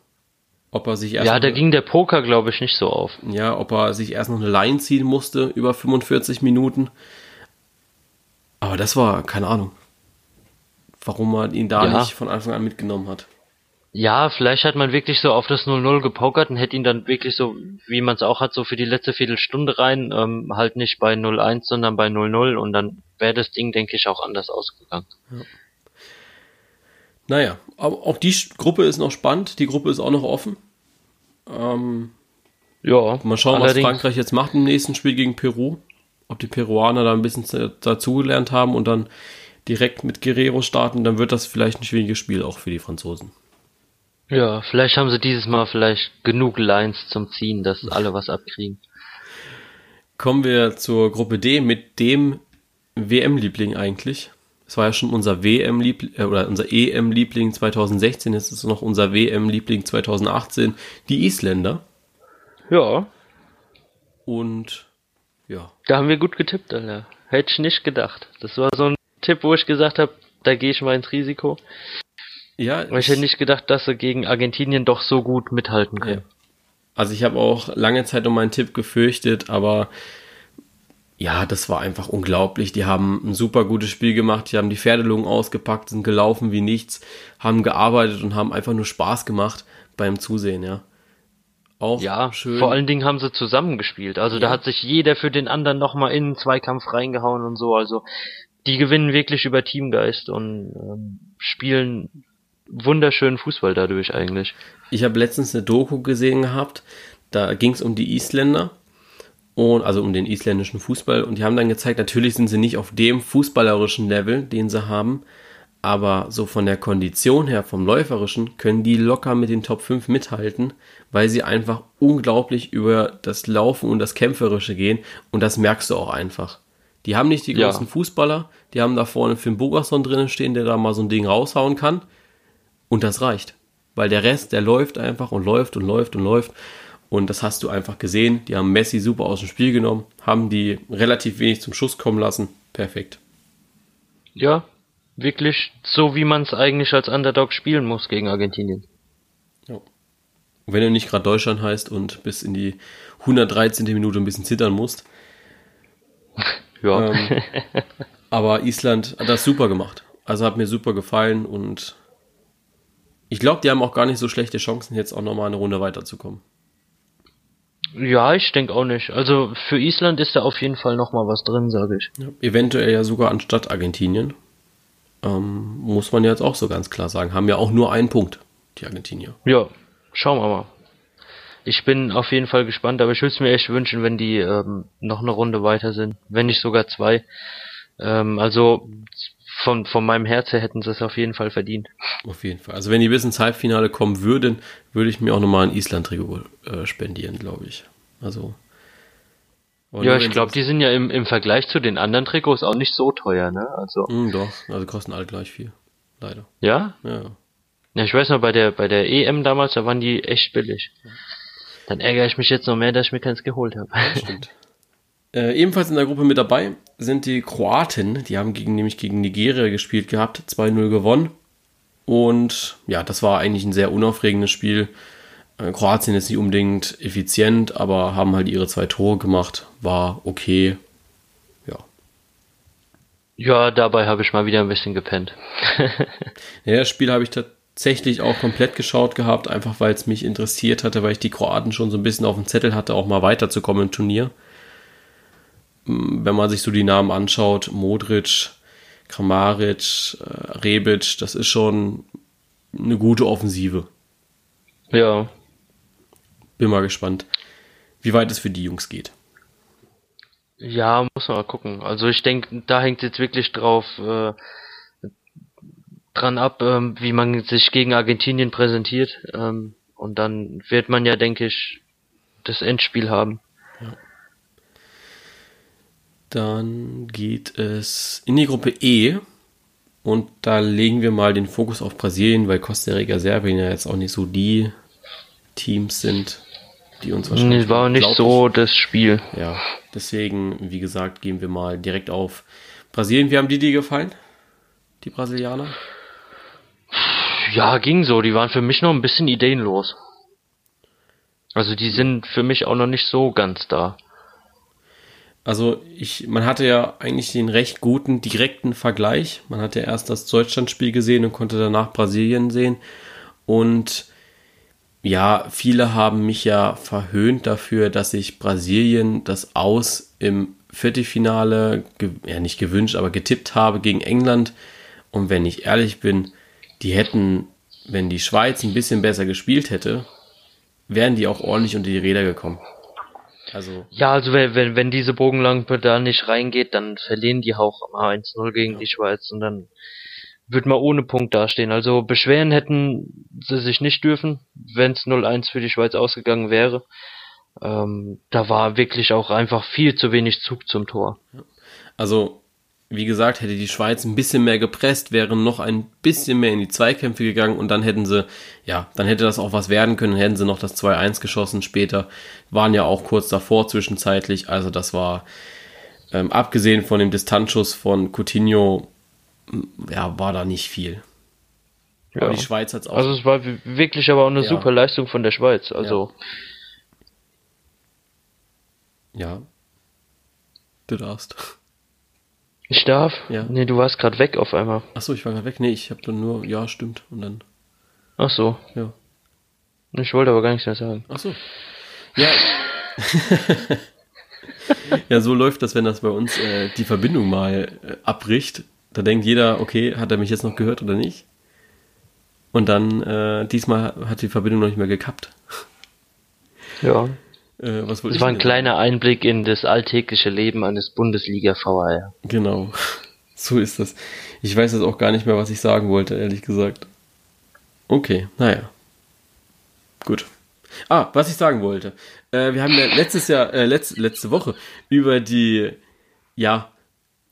Ob er sich erst ja, da ging der Poker, glaube ich, nicht so auf. ja, ob er sich erst noch eine Line ziehen musste über 45 Minuten. Aber das war keine Ahnung, warum man ihn da Ja. nicht von Anfang an mitgenommen hat. Ja, vielleicht hat man wirklich so auf das 0-0 gepokert und hätte ihn dann wirklich so, wie man es auch hat, so für die letzte Viertelstunde rein, ähm, halt nicht bei 0-1, sondern bei 0-0 und dann wäre das Ding, denke ich, auch anders ausgegangen. Naja, aber auch die Gruppe ist noch spannend, die Gruppe ist auch noch offen. Ähm, Ja, mal schauen, was Frankreich jetzt macht im nächsten Spiel gegen Peru. Ob die Peruaner da ein bisschen dazugelernt haben und dann direkt mit Guerrero starten, dann wird das vielleicht ein schwieriges Spiel auch für die Franzosen. Ja, vielleicht haben sie dieses Mal vielleicht genug Lines zum Ziehen, dass alle was abkriegen. Kommen wir zur Gruppe D mit dem WM-Liebling eigentlich. Es war ja schon unser WM-Liebling äh, oder unser EM-Liebling 2016, jetzt ist es noch unser WM-Liebling 2018, die Isländer. Ja. Und ja. Da haben wir gut getippt, Alter. Hätte ich nicht gedacht. Das war so ein Tipp, wo ich gesagt habe, da gehe ich mal ins Risiko. Ja. Aber ich hätte nicht gedacht, dass sie gegen Argentinien doch so gut mithalten können. Ja. Also ich habe auch lange Zeit um meinen Tipp gefürchtet, aber ja, das war einfach unglaublich. Die haben ein super gutes Spiel gemacht, die haben die Pferdelungen ausgepackt, sind gelaufen wie nichts, haben gearbeitet und haben einfach nur Spaß gemacht beim Zusehen, ja. Auch ja, schön. Vor allen Dingen haben sie zusammengespielt. Also ja. da hat sich jeder für den anderen nochmal in den Zweikampf reingehauen und so. Also die gewinnen wirklich über Teamgeist und ähm, spielen wunderschönen Fußball dadurch eigentlich. Ich habe letztens eine Doku gesehen gehabt, da ging es um die Isländer und also um den isländischen Fußball und die haben dann gezeigt, natürlich sind sie nicht auf dem fußballerischen Level, den sie haben, aber so von der Kondition her, vom läuferischen, können die locker mit den Top 5 mithalten, weil sie einfach unglaublich über das Laufen und das Kämpferische gehen und das merkst du auch einfach. Die haben nicht die großen ja. Fußballer, die haben da vorne Finn Bogerson drinnen stehen, der da mal so ein Ding raushauen kann und das reicht. Weil der Rest, der läuft einfach und läuft und läuft und läuft und das hast du einfach gesehen. Die haben Messi super aus dem Spiel genommen, haben die relativ wenig zum Schuss kommen lassen. Perfekt. Ja, wirklich so, wie man es eigentlich als Underdog spielen muss gegen Argentinien. Ja. Wenn du nicht gerade Deutschland heißt und bis in die 113. Minute ein bisschen zittern musst. ja. Ähm, aber Island hat das super gemacht. Also hat mir super gefallen und ich glaube, die haben auch gar nicht so schlechte Chancen, jetzt auch nochmal eine Runde weiterzukommen. Ja, ich denke auch nicht. Also für Island ist da auf jeden Fall nochmal was drin, sage ich. Ja, eventuell ja sogar anstatt Argentinien. Ähm, muss man jetzt auch so ganz klar sagen. Haben ja auch nur einen Punkt, die Argentinier. Ja, schauen wir mal. Ich bin auf jeden Fall gespannt, aber ich würde es mir echt wünschen, wenn die ähm, noch eine Runde weiter sind. Wenn nicht sogar zwei. Ähm, also von, von meinem Herz her hätten sie es auf jeden Fall verdient. Auf jeden Fall. Also wenn die bis ins Halbfinale kommen würden, würde ich mir auch nochmal ein Island-Trikot äh, spendieren, glaube ich. Also. Ja, ich glaube, die sind ja im, im Vergleich zu den anderen Trikots auch nicht so teuer, ne? Also. Mm, doch, also kosten alle gleich viel. Leider. Ja? Ja. Ja, ich weiß noch, bei der, bei der EM damals, da waren die echt billig. Dann ärgere ich mich jetzt noch mehr, dass ich mir keins geholt habe. Ja, stimmt. Äh, ebenfalls in der Gruppe mit dabei sind die Kroaten. Die haben gegen, nämlich gegen Nigeria gespielt gehabt, 2-0 gewonnen. Und ja, das war eigentlich ein sehr unaufregendes Spiel. Äh, Kroatien ist nicht unbedingt effizient, aber haben halt ihre zwei Tore gemacht. War okay. Ja. Ja, dabei habe ich mal wieder ein bisschen gepennt. ja, das Spiel habe ich tatsächlich auch komplett geschaut gehabt, einfach weil es mich interessiert hatte, weil ich die Kroaten schon so ein bisschen auf dem Zettel hatte, auch mal weiterzukommen im Turnier wenn man sich so die Namen anschaut, Modric, Kramaric, äh, Rebic, das ist schon eine gute Offensive. Ja. Bin mal gespannt, wie weit es für die Jungs geht. Ja, muss man mal gucken. Also ich denke, da hängt jetzt wirklich drauf äh, dran ab, ähm, wie man sich gegen Argentinien präsentiert. Ähm, und dann wird man ja, denke ich, das Endspiel haben. Dann geht es in die Gruppe E. Und da legen wir mal den Fokus auf Brasilien, weil Costa Rica, Serbien ja jetzt auch nicht so die Teams sind, die uns wahrscheinlich. Nee, war nicht so das Spiel. Ja, deswegen, wie gesagt, gehen wir mal direkt auf Brasilien. Wie haben die dir gefallen? Die Brasilianer? Ja, ging so. Die waren für mich noch ein bisschen ideenlos. Also die sind für mich auch noch nicht so ganz da. Also ich, man hatte ja eigentlich den recht guten direkten Vergleich. Man hatte erst das Deutschlandspiel gesehen und konnte danach Brasilien sehen. Und ja, viele haben mich ja verhöhnt dafür, dass ich Brasilien das Aus im Viertelfinale, ja nicht gewünscht, aber getippt habe gegen England. Und wenn ich ehrlich bin, die hätten, wenn die Schweiz ein bisschen besser gespielt hätte, wären die auch ordentlich unter die Räder gekommen. Also ja, also wenn, wenn, wenn diese Bogenlampe da nicht reingeht, dann verlieren die auch mal 1-0 gegen ja. die Schweiz und dann wird man ohne Punkt dastehen. Also beschweren hätten sie sich nicht dürfen, wenn es 0-1 für die Schweiz ausgegangen wäre. Ähm, da war wirklich auch einfach viel zu wenig Zug zum Tor. Also wie gesagt, hätte die Schweiz ein bisschen mehr gepresst, wären noch ein bisschen mehr in die Zweikämpfe gegangen und dann hätten sie, ja, dann hätte das auch was werden können, hätten sie noch das 2-1 geschossen später, waren ja auch kurz davor zwischenzeitlich, also das war, ähm, abgesehen von dem Distanzschuss von Coutinho, ja, war da nicht viel. Ja. Aber die Schweiz hat es auch. Also es war wirklich aber auch eine ja. super Leistung von der Schweiz, also. Ja. ja. Du darfst. Ich darf? Ja. Nee, du warst gerade weg auf einmal. Achso, ich war gerade weg. Nee, ich habe dann nur, ja, stimmt. Und dann. Ach so. Ja. Ich wollte aber gar nichts mehr sagen. Ach so. Ja. ja, so läuft das, wenn das bei uns äh, die Verbindung mal äh, abbricht. Da denkt jeder, okay, hat er mich jetzt noch gehört oder nicht? Und dann, äh, diesmal hat die Verbindung noch nicht mehr gekappt. Ja. Äh, was das war ein kleiner Einblick in das alltägliche Leben eines Bundesliga-VR. Genau. So ist das. Ich weiß jetzt auch gar nicht mehr, was ich sagen wollte, ehrlich gesagt. Okay, naja. Gut. Ah, was ich sagen wollte. Äh, wir haben ja letztes Jahr, äh, letzt, letzte Woche über die, ja,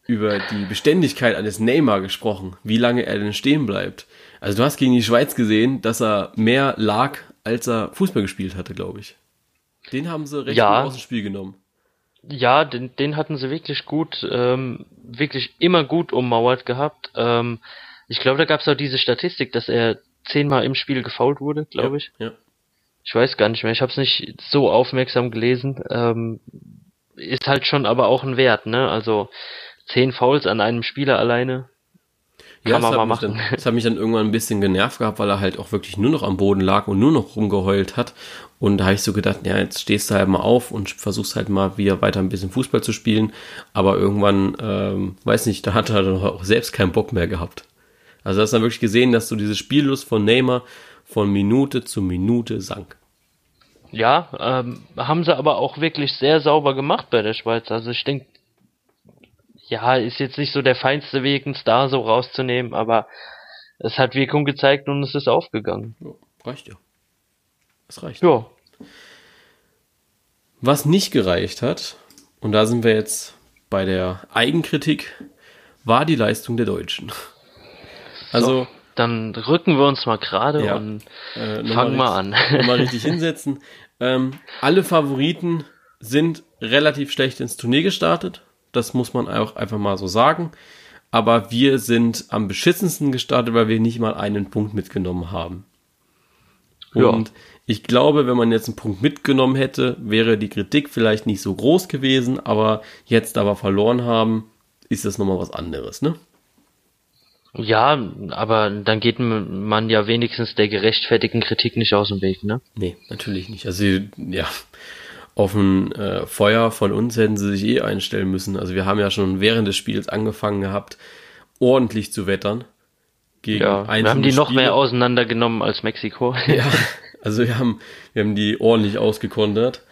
über die Beständigkeit eines Neymar gesprochen, wie lange er denn stehen bleibt. Also du hast gegen die Schweiz gesehen, dass er mehr lag, als er Fußball gespielt hatte, glaube ich. Den haben sie recht ja. aus dem Spiel genommen. Ja, den, den hatten sie wirklich gut, ähm, wirklich immer gut ummauert gehabt. Ähm, ich glaube, da gab es auch diese Statistik, dass er zehnmal im Spiel gefault wurde, glaube ja, ich. Ja. Ich weiß gar nicht mehr, ich habe es nicht so aufmerksam gelesen. Ähm, ist halt schon aber auch ein Wert, ne? Also zehn Fouls an einem Spieler alleine, ja, Kann man mal machen. Dann, das hat mich dann irgendwann ein bisschen genervt gehabt, weil er halt auch wirklich nur noch am Boden lag und nur noch rumgeheult hat. Und da habe ich so gedacht, ja, jetzt stehst du halt mal auf und versuchst halt mal wieder weiter ein bisschen Fußball zu spielen. Aber irgendwann, ähm, weiß nicht, da hat er dann auch selbst keinen Bock mehr gehabt. Also hast du dann wirklich gesehen, dass so diese Spiellust von Neymar von Minute zu Minute sank. Ja, ähm, haben sie aber auch wirklich sehr sauber gemacht bei der Schweiz. Also ich denke, ja, ist jetzt nicht so der feinste Weg, einen Star so rauszunehmen, aber es hat Wirkung gezeigt und es ist aufgegangen. Ja, reicht ja. Es reicht. Ja. Was nicht gereicht hat, und da sind wir jetzt bei der Eigenkritik, war die Leistung der Deutschen. Also. So, dann rücken wir uns mal gerade ja, und äh, fangen mal, an. mal richtig hinsetzen. Ähm, alle Favoriten sind relativ schlecht ins Turnier gestartet. Das muss man auch einfach mal so sagen. Aber wir sind am beschissensten gestartet, weil wir nicht mal einen Punkt mitgenommen haben. Und ja. ich glaube, wenn man jetzt einen Punkt mitgenommen hätte, wäre die Kritik vielleicht nicht so groß gewesen, aber jetzt aber verloren haben, ist das nochmal was anderes, ne? Ja, aber dann geht man ja wenigstens der gerechtfertigten Kritik nicht aus dem Weg, ne? Nee, natürlich nicht. Also, ja, auf ein äh, Feuer von uns hätten sie sich eh einstellen müssen. Also wir haben ja schon während des Spiels angefangen gehabt, ordentlich zu wettern. Gegen ja, wir haben die noch Spiele. mehr auseinandergenommen als Mexiko. Ja, also wir haben, wir haben die ordentlich ausgekontert.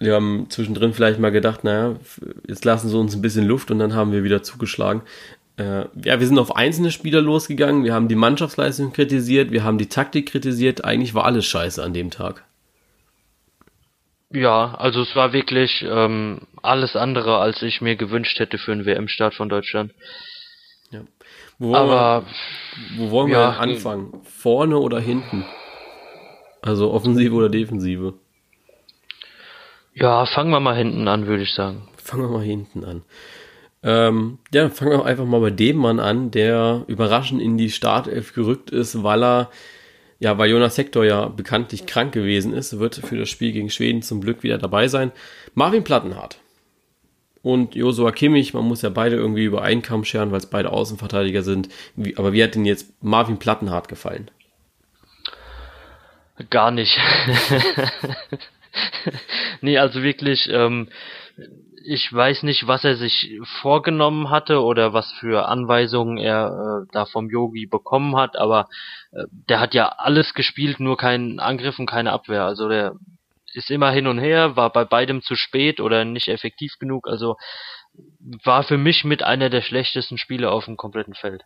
Wir haben zwischendrin vielleicht mal gedacht, naja, jetzt lassen sie uns ein bisschen Luft und dann haben wir wieder zugeschlagen. Äh, ja, wir sind auf einzelne Spieler losgegangen, wir haben die Mannschaftsleistung kritisiert, wir haben die Taktik kritisiert, eigentlich war alles scheiße an dem Tag. Ja, also es war wirklich ähm, alles andere, als ich mir gewünscht hätte für einen WM-Start von Deutschland. Ja. Wo Aber wir, wo wollen wir ja, anfangen? Vorne oder hinten? Also Offensive oder Defensive? Ja, fangen wir mal hinten an, würde ich sagen. Fangen wir mal hinten an. Ähm, ja, fangen wir einfach mal bei dem Mann an, der überraschend in die Startelf gerückt ist, weil er ja, weil Jonas Hector ja bekanntlich krank gewesen ist, wird für das Spiel gegen Schweden zum Glück wieder dabei sein. Marvin Plattenhardt und Josua Kimmich, man muss ja beide irgendwie über einen Kamm scheren, weil es beide Außenverteidiger sind. Wie, aber wie hat denn jetzt Marvin Plattenhardt gefallen? Gar nicht. nee, also wirklich, ähm, ich weiß nicht, was er sich vorgenommen hatte oder was für Anweisungen er äh, da vom Yogi bekommen hat, aber äh, der hat ja alles gespielt, nur keinen Angriff und keine Abwehr. Also der ist immer hin und her, war bei beidem zu spät oder nicht effektiv genug. Also war für mich mit einer der schlechtesten Spiele auf dem kompletten Feld.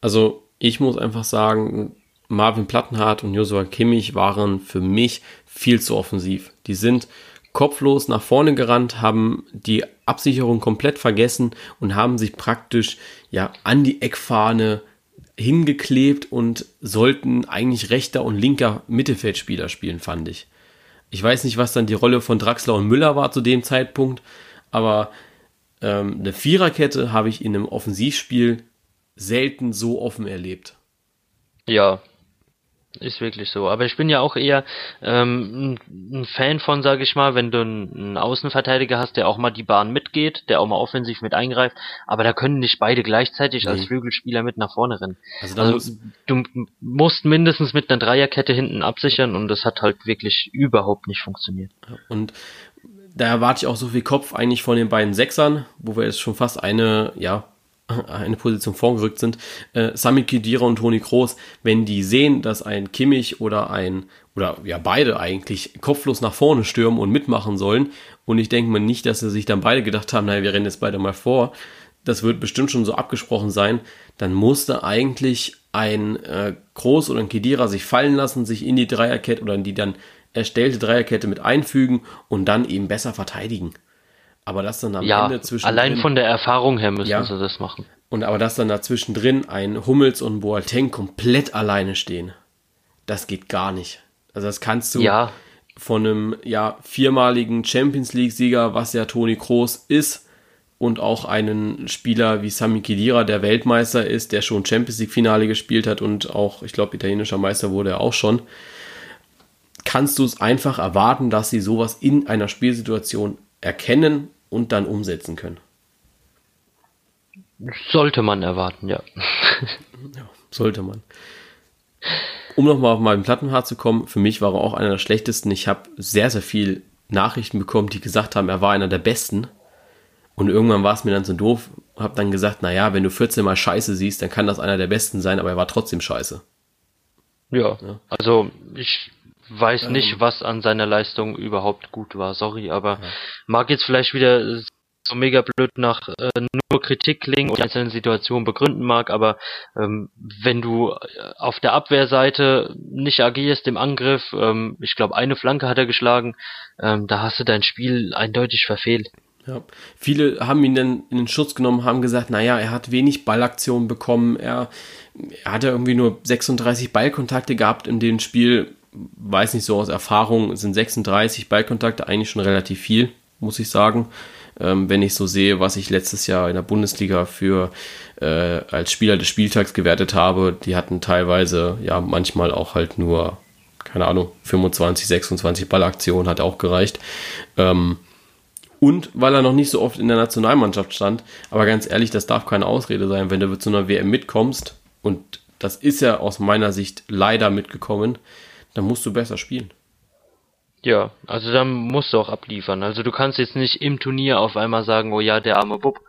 Also ich muss einfach sagen, Marvin Plattenhardt und Joshua Kimmich waren für mich viel zu offensiv. Die sind kopflos nach vorne gerannt, haben die Absicherung komplett vergessen und haben sich praktisch ja an die Eckfahne hingeklebt und sollten eigentlich rechter und linker Mittelfeldspieler spielen, fand ich. Ich weiß nicht, was dann die Rolle von Draxler und Müller war zu dem Zeitpunkt, aber ähm, eine Viererkette habe ich in einem Offensivspiel selten so offen erlebt. Ja, ist wirklich so. Aber ich bin ja auch eher ähm, ein Fan von, sage ich mal, wenn du einen Außenverteidiger hast, der auch mal die Bahn mitgeht, der auch mal offensiv mit eingreift. Aber da können nicht beide gleichzeitig nee. als Flügelspieler mit nach vorne rennen. Also, also du musst mindestens mit einer Dreierkette hinten absichern und das hat halt wirklich überhaupt nicht funktioniert. Und da erwarte ich auch so viel Kopf eigentlich von den beiden Sechsern, wo wir jetzt schon fast eine, ja, eine Position vorgerückt sind, äh, Sami Khedira und Toni Kroos, wenn die sehen, dass ein Kimmich oder ein, oder ja beide eigentlich kopflos nach vorne stürmen und mitmachen sollen, und ich denke mir nicht, dass sie sich dann beide gedacht haben, naja, wir rennen jetzt beide mal vor, das wird bestimmt schon so abgesprochen sein, dann musste eigentlich ein äh, Kroos oder ein Kedira sich fallen lassen, sich in die Dreierkette oder in die dann erstellte Dreierkette mit einfügen und dann eben besser verteidigen. Aber das dann am ja, Ende zwischen. Allein von der Erfahrung her müssen ja, sie das machen. Und aber dass dann dazwischen drin ein Hummels und Boateng komplett alleine stehen, das geht gar nicht. Also das kannst du ja. von einem ja viermaligen Champions League Sieger, was ja Toni Kroos ist, und auch einen Spieler wie Sami Khedira, der Weltmeister ist, der schon Champions League Finale gespielt hat und auch, ich glaube, italienischer Meister wurde er auch schon, kannst du es einfach erwarten, dass sie sowas in einer Spielsituation erkennen und dann umsetzen können. Sollte man erwarten, ja. ja sollte man. Um nochmal auf meinen Plattenhart zu kommen, für mich war er auch einer der schlechtesten. Ich habe sehr, sehr viel Nachrichten bekommen, die gesagt haben, er war einer der besten. Und irgendwann war es mir dann so doof, habe dann gesagt, naja, wenn du 14 Mal Scheiße siehst, dann kann das einer der besten sein, aber er war trotzdem Scheiße. Ja, ja. also ich weiß ähm, nicht, was an seiner Leistung überhaupt gut war. Sorry, aber ja. mag jetzt vielleicht wieder so mega blöd nach äh, nur Kritik klingen und einzelne Situationen begründen mag, aber ähm, wenn du äh, auf der Abwehrseite nicht agierst im Angriff, ähm, ich glaube eine Flanke hat er geschlagen, ähm, da hast du dein Spiel eindeutig verfehlt. Ja. Viele haben ihn dann in den Schutz genommen, haben gesagt, naja, er hat wenig Ballaktionen bekommen, er, er hatte irgendwie nur 36 Ballkontakte gehabt in dem Spiel weiß nicht so aus Erfahrung, sind 36 Ballkontakte eigentlich schon relativ viel, muss ich sagen. Ähm, wenn ich so sehe, was ich letztes Jahr in der Bundesliga für äh, als Spieler des Spieltags gewertet habe, die hatten teilweise ja manchmal auch halt nur, keine Ahnung, 25, 26 Ballaktionen hat auch gereicht. Ähm, und weil er noch nicht so oft in der Nationalmannschaft stand, aber ganz ehrlich, das darf keine Ausrede sein, wenn du zu einer WM mitkommst, und das ist ja aus meiner Sicht leider mitgekommen, dann musst du besser spielen. Ja, also dann musst du auch abliefern. Also du kannst jetzt nicht im Turnier auf einmal sagen, oh ja, der arme Bub,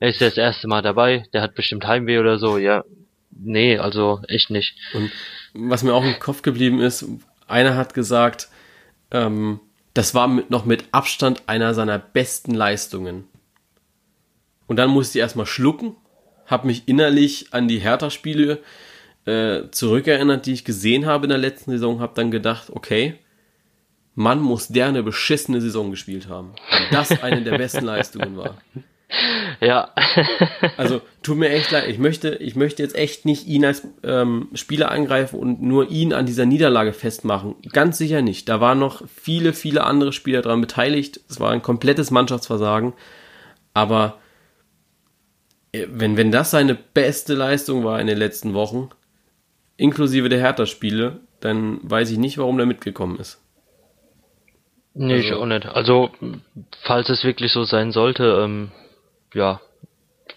er ist ja das erste Mal dabei, der hat bestimmt Heimweh oder so. Ja, nee, also echt nicht. Und was mir auch im Kopf geblieben ist, einer hat gesagt, ähm, das war mit, noch mit Abstand einer seiner besten Leistungen. Und dann musste ich erstmal schlucken, habe mich innerlich an die Hertha-Spiele äh, zurückerinnert, die ich gesehen habe in der letzten Saison, habe dann gedacht, okay, Mann muss der eine beschissene Saison gespielt haben. Wenn das eine der besten Leistungen war. Ja. also tut mir echt leid. Ich möchte, ich möchte jetzt echt nicht ihn als ähm, Spieler angreifen und nur ihn an dieser Niederlage festmachen. Ganz sicher nicht. Da waren noch viele, viele andere Spieler daran beteiligt. Es war ein komplettes Mannschaftsversagen. Aber äh, wenn, wenn das seine beste Leistung war in den letzten Wochen, inklusive der Hertha-Spiele, dann weiß ich nicht, warum der mitgekommen ist. Nee, also, ich auch nicht. Also, falls es wirklich so sein sollte, ähm, ja,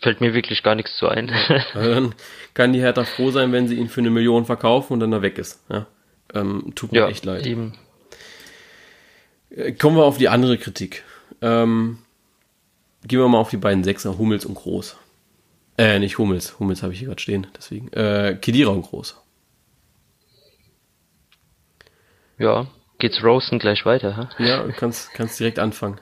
fällt mir wirklich gar nichts zu ein. also dann kann die Hertha froh sein, wenn sie ihn für eine Million verkaufen und dann da weg ist. Ja, ähm, tut mir ja, echt leid. Eben. Äh, kommen wir auf die andere Kritik. Ähm, gehen wir mal auf die beiden Sechser, Hummels und Groß. Äh, nicht Hummels. Hummels habe ich hier gerade stehen, deswegen. Äh, Kedira und Groß. Ja, geht's Roasten gleich weiter, hä? Ja, kannst, kannst direkt anfangen.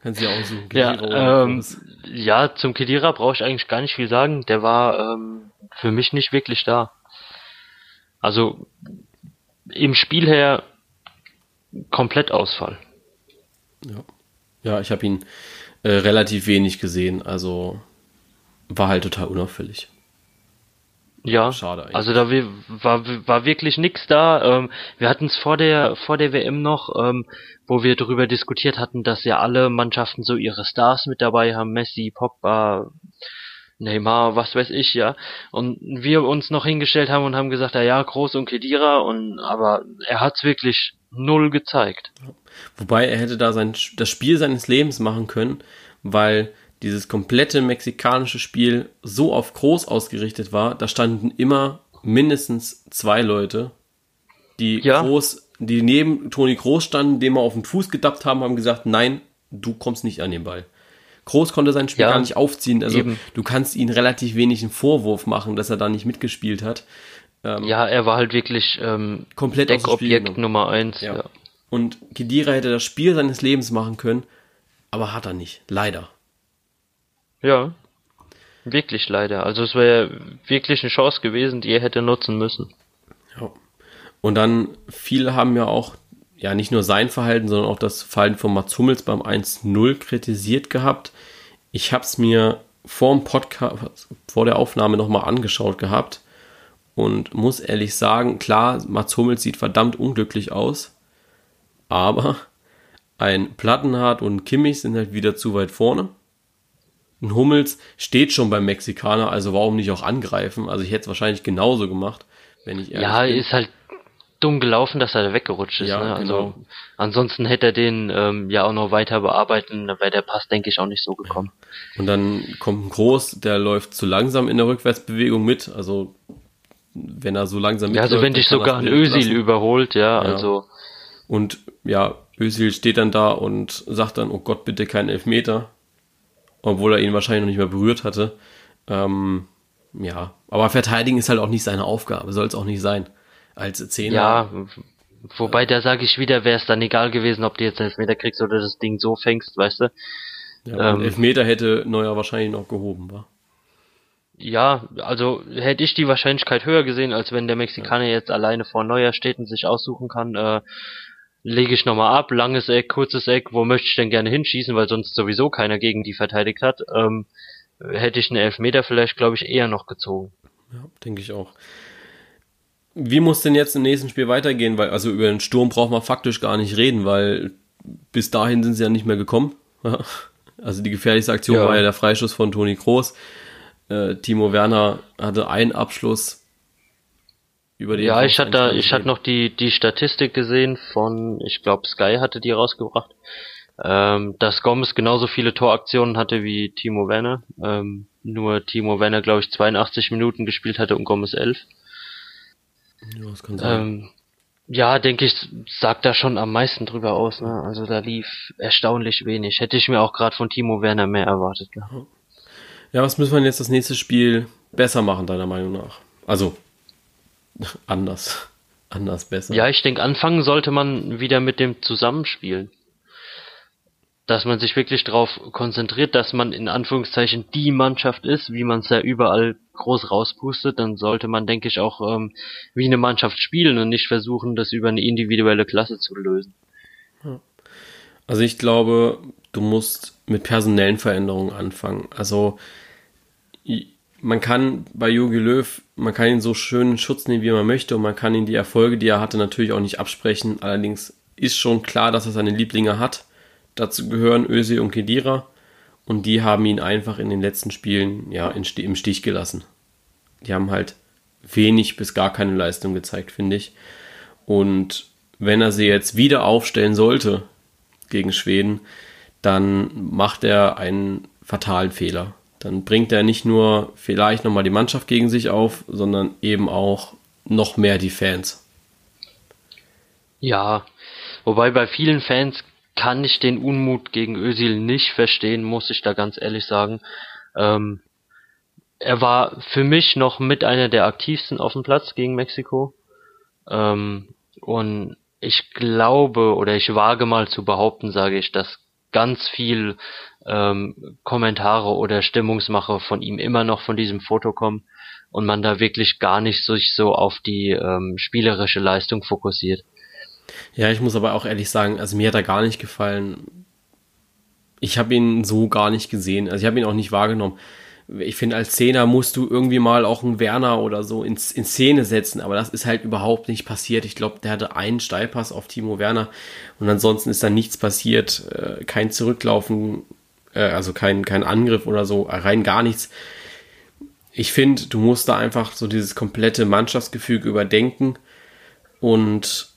Kannst du ja aussuchen. ja, ähm, ja, zum Kedira brauche ich eigentlich gar nicht viel sagen. Der war ähm, für mich nicht wirklich da. Also im Spiel her komplett Ausfall. Ja, ja ich habe ihn äh, relativ wenig gesehen, also war halt total unauffällig. Ja, Schade eigentlich. also da war, war wirklich nix da. Ähm, wir hatten es vor der, vor der WM noch, ähm, wo wir darüber diskutiert hatten, dass ja alle Mannschaften so ihre Stars mit dabei haben, Messi, Pogba, Neymar, was weiß ich, ja. Und wir uns noch hingestellt haben und haben gesagt, ja, ja, Groß und Kedira, und aber er hat's wirklich null gezeigt. Wobei er hätte da sein das Spiel seines Lebens machen können, weil dieses komplette mexikanische Spiel so auf Groß ausgerichtet war, da standen immer mindestens zwei Leute, die ja. Groß, die neben Toni Groß standen, dem wir auf den Fuß gedappt haben, haben gesagt, nein, du kommst nicht an den Ball. Groß konnte sein Spiel ja, gar nicht aufziehen. Also eben. du kannst ihn relativ wenig einen Vorwurf machen, dass er da nicht mitgespielt hat. Ähm, ja, er war halt wirklich ähm, komplett Deckobjekt Nummer eins. Ja. ja. Und Kedira hätte das Spiel seines Lebens machen können, aber hat er nicht. Leider. Ja. Wirklich leider. Also es wäre wirklich eine Chance gewesen, die er hätte nutzen müssen. Ja. Und dann, viele haben ja auch ja nicht nur sein Verhalten, sondern auch das Verhalten von Mats Hummels beim 1-0 kritisiert gehabt. Ich habe es mir vor dem Podcast, vor der Aufnahme nochmal angeschaut gehabt und muss ehrlich sagen, klar, Mats Hummels sieht verdammt unglücklich aus, aber ein Plattenhardt und Kimmich sind halt wieder zu weit vorne. Ein Hummels steht schon beim Mexikaner, also warum nicht auch angreifen? Also ich hätte es wahrscheinlich genauso gemacht, wenn ich Ja, bin. ist halt dumm gelaufen, dass er da weggerutscht ist. Ja, ne? Also genau. ansonsten hätte er den ähm, ja auch noch weiter bearbeiten, da wäre der Pass, denke ich, auch nicht so gekommen. Und dann kommt ein Groß, der läuft zu langsam in der Rückwärtsbewegung mit. Also wenn er so langsam mitläuft. Ja, also wenn dich sogar ein Ösil lassen. überholt, ja, ja, also. Und ja, Ösil steht dann da und sagt dann, oh Gott, bitte kein Elfmeter. Obwohl er ihn wahrscheinlich noch nicht mehr berührt hatte. Ähm, ja, aber verteidigen ist halt auch nicht seine Aufgabe, soll es auch nicht sein als Zehner. Ja, wobei da sage ich wieder, wäre es dann egal gewesen, ob du jetzt Elfmeter kriegst oder das Ding so fängst, weißt du. Ja, ähm, Elfmeter hätte Neuer wahrscheinlich noch gehoben, war. Ja, also hätte ich die Wahrscheinlichkeit höher gesehen, als wenn der Mexikaner ja. jetzt alleine vor Neuer steht und sich aussuchen kann, äh, lege ich nochmal ab, langes Eck, kurzes Eck, wo möchte ich denn gerne hinschießen, weil sonst sowieso keiner gegen die verteidigt hat, ähm, hätte ich einen Elfmeter vielleicht, glaube ich, eher noch gezogen. Ja, denke ich auch. Wie muss denn jetzt im nächsten Spiel weitergehen? Weil, also über den Sturm braucht man faktisch gar nicht reden, weil bis dahin sind sie ja nicht mehr gekommen. Also die gefährlichste Aktion ja. war ja der Freischuss von Toni Kroos. Äh, Timo Werner hatte einen Abschluss über den. Ja, ich hatte, ich hatte noch die, die Statistik gesehen von, ich glaube, Sky hatte die rausgebracht, ähm, dass Gomez genauso viele Toraktionen hatte wie Timo Werner. Ähm, nur Timo Werner, glaube ich, 82 Minuten gespielt hatte und Gomez 11. Ja, das kann sein. Ähm, ja, denke ich, sagt da schon am meisten drüber aus. Ne? Also da lief erstaunlich wenig. Hätte ich mir auch gerade von Timo Werner mehr erwartet. Ne? Ja, was müssen wir jetzt das nächste Spiel besser machen, deiner Meinung nach? Also anders. Anders besser. Ja, ich denke, anfangen sollte man wieder mit dem Zusammenspielen dass man sich wirklich darauf konzentriert, dass man in Anführungszeichen die Mannschaft ist, wie man es ja überall groß rauspustet, dann sollte man, denke ich, auch ähm, wie eine Mannschaft spielen und nicht versuchen, das über eine individuelle Klasse zu lösen. Also ich glaube, du musst mit personellen Veränderungen anfangen. Also man kann bei Jogi Löw, man kann ihn so schön in Schutz nehmen, wie man möchte und man kann ihn die Erfolge, die er hatte, natürlich auch nicht absprechen. Allerdings ist schon klar, dass er seine Lieblinge hat Dazu gehören Öse und Kedira und die haben ihn einfach in den letzten Spielen ja im Stich gelassen. Die haben halt wenig bis gar keine Leistung gezeigt, finde ich. Und wenn er sie jetzt wieder aufstellen sollte gegen Schweden, dann macht er einen fatalen Fehler. Dann bringt er nicht nur vielleicht nochmal die Mannschaft gegen sich auf, sondern eben auch noch mehr die Fans. Ja, wobei bei vielen Fans kann ich den Unmut gegen Özil nicht verstehen, muss ich da ganz ehrlich sagen. Ähm, er war für mich noch mit einer der aktivsten auf dem Platz gegen Mexiko. Ähm, und ich glaube oder ich wage mal zu behaupten, sage ich, dass ganz viel ähm, Kommentare oder Stimmungsmache von ihm immer noch von diesem Foto kommen und man da wirklich gar nicht sich so auf die ähm, spielerische Leistung fokussiert. Ja, ich muss aber auch ehrlich sagen, also mir hat er gar nicht gefallen Ich habe ihn so gar nicht gesehen. Also ich habe ihn auch nicht wahrgenommen. Ich finde, als Zehner musst du irgendwie mal auch einen Werner oder so in, in Szene setzen, aber das ist halt überhaupt nicht passiert. Ich glaube, der hatte einen Steilpass auf Timo Werner und ansonsten ist da nichts passiert. Äh, kein Zurücklaufen, äh, also kein, kein Angriff oder so, rein gar nichts. Ich finde, du musst da einfach so dieses komplette Mannschaftsgefüge überdenken und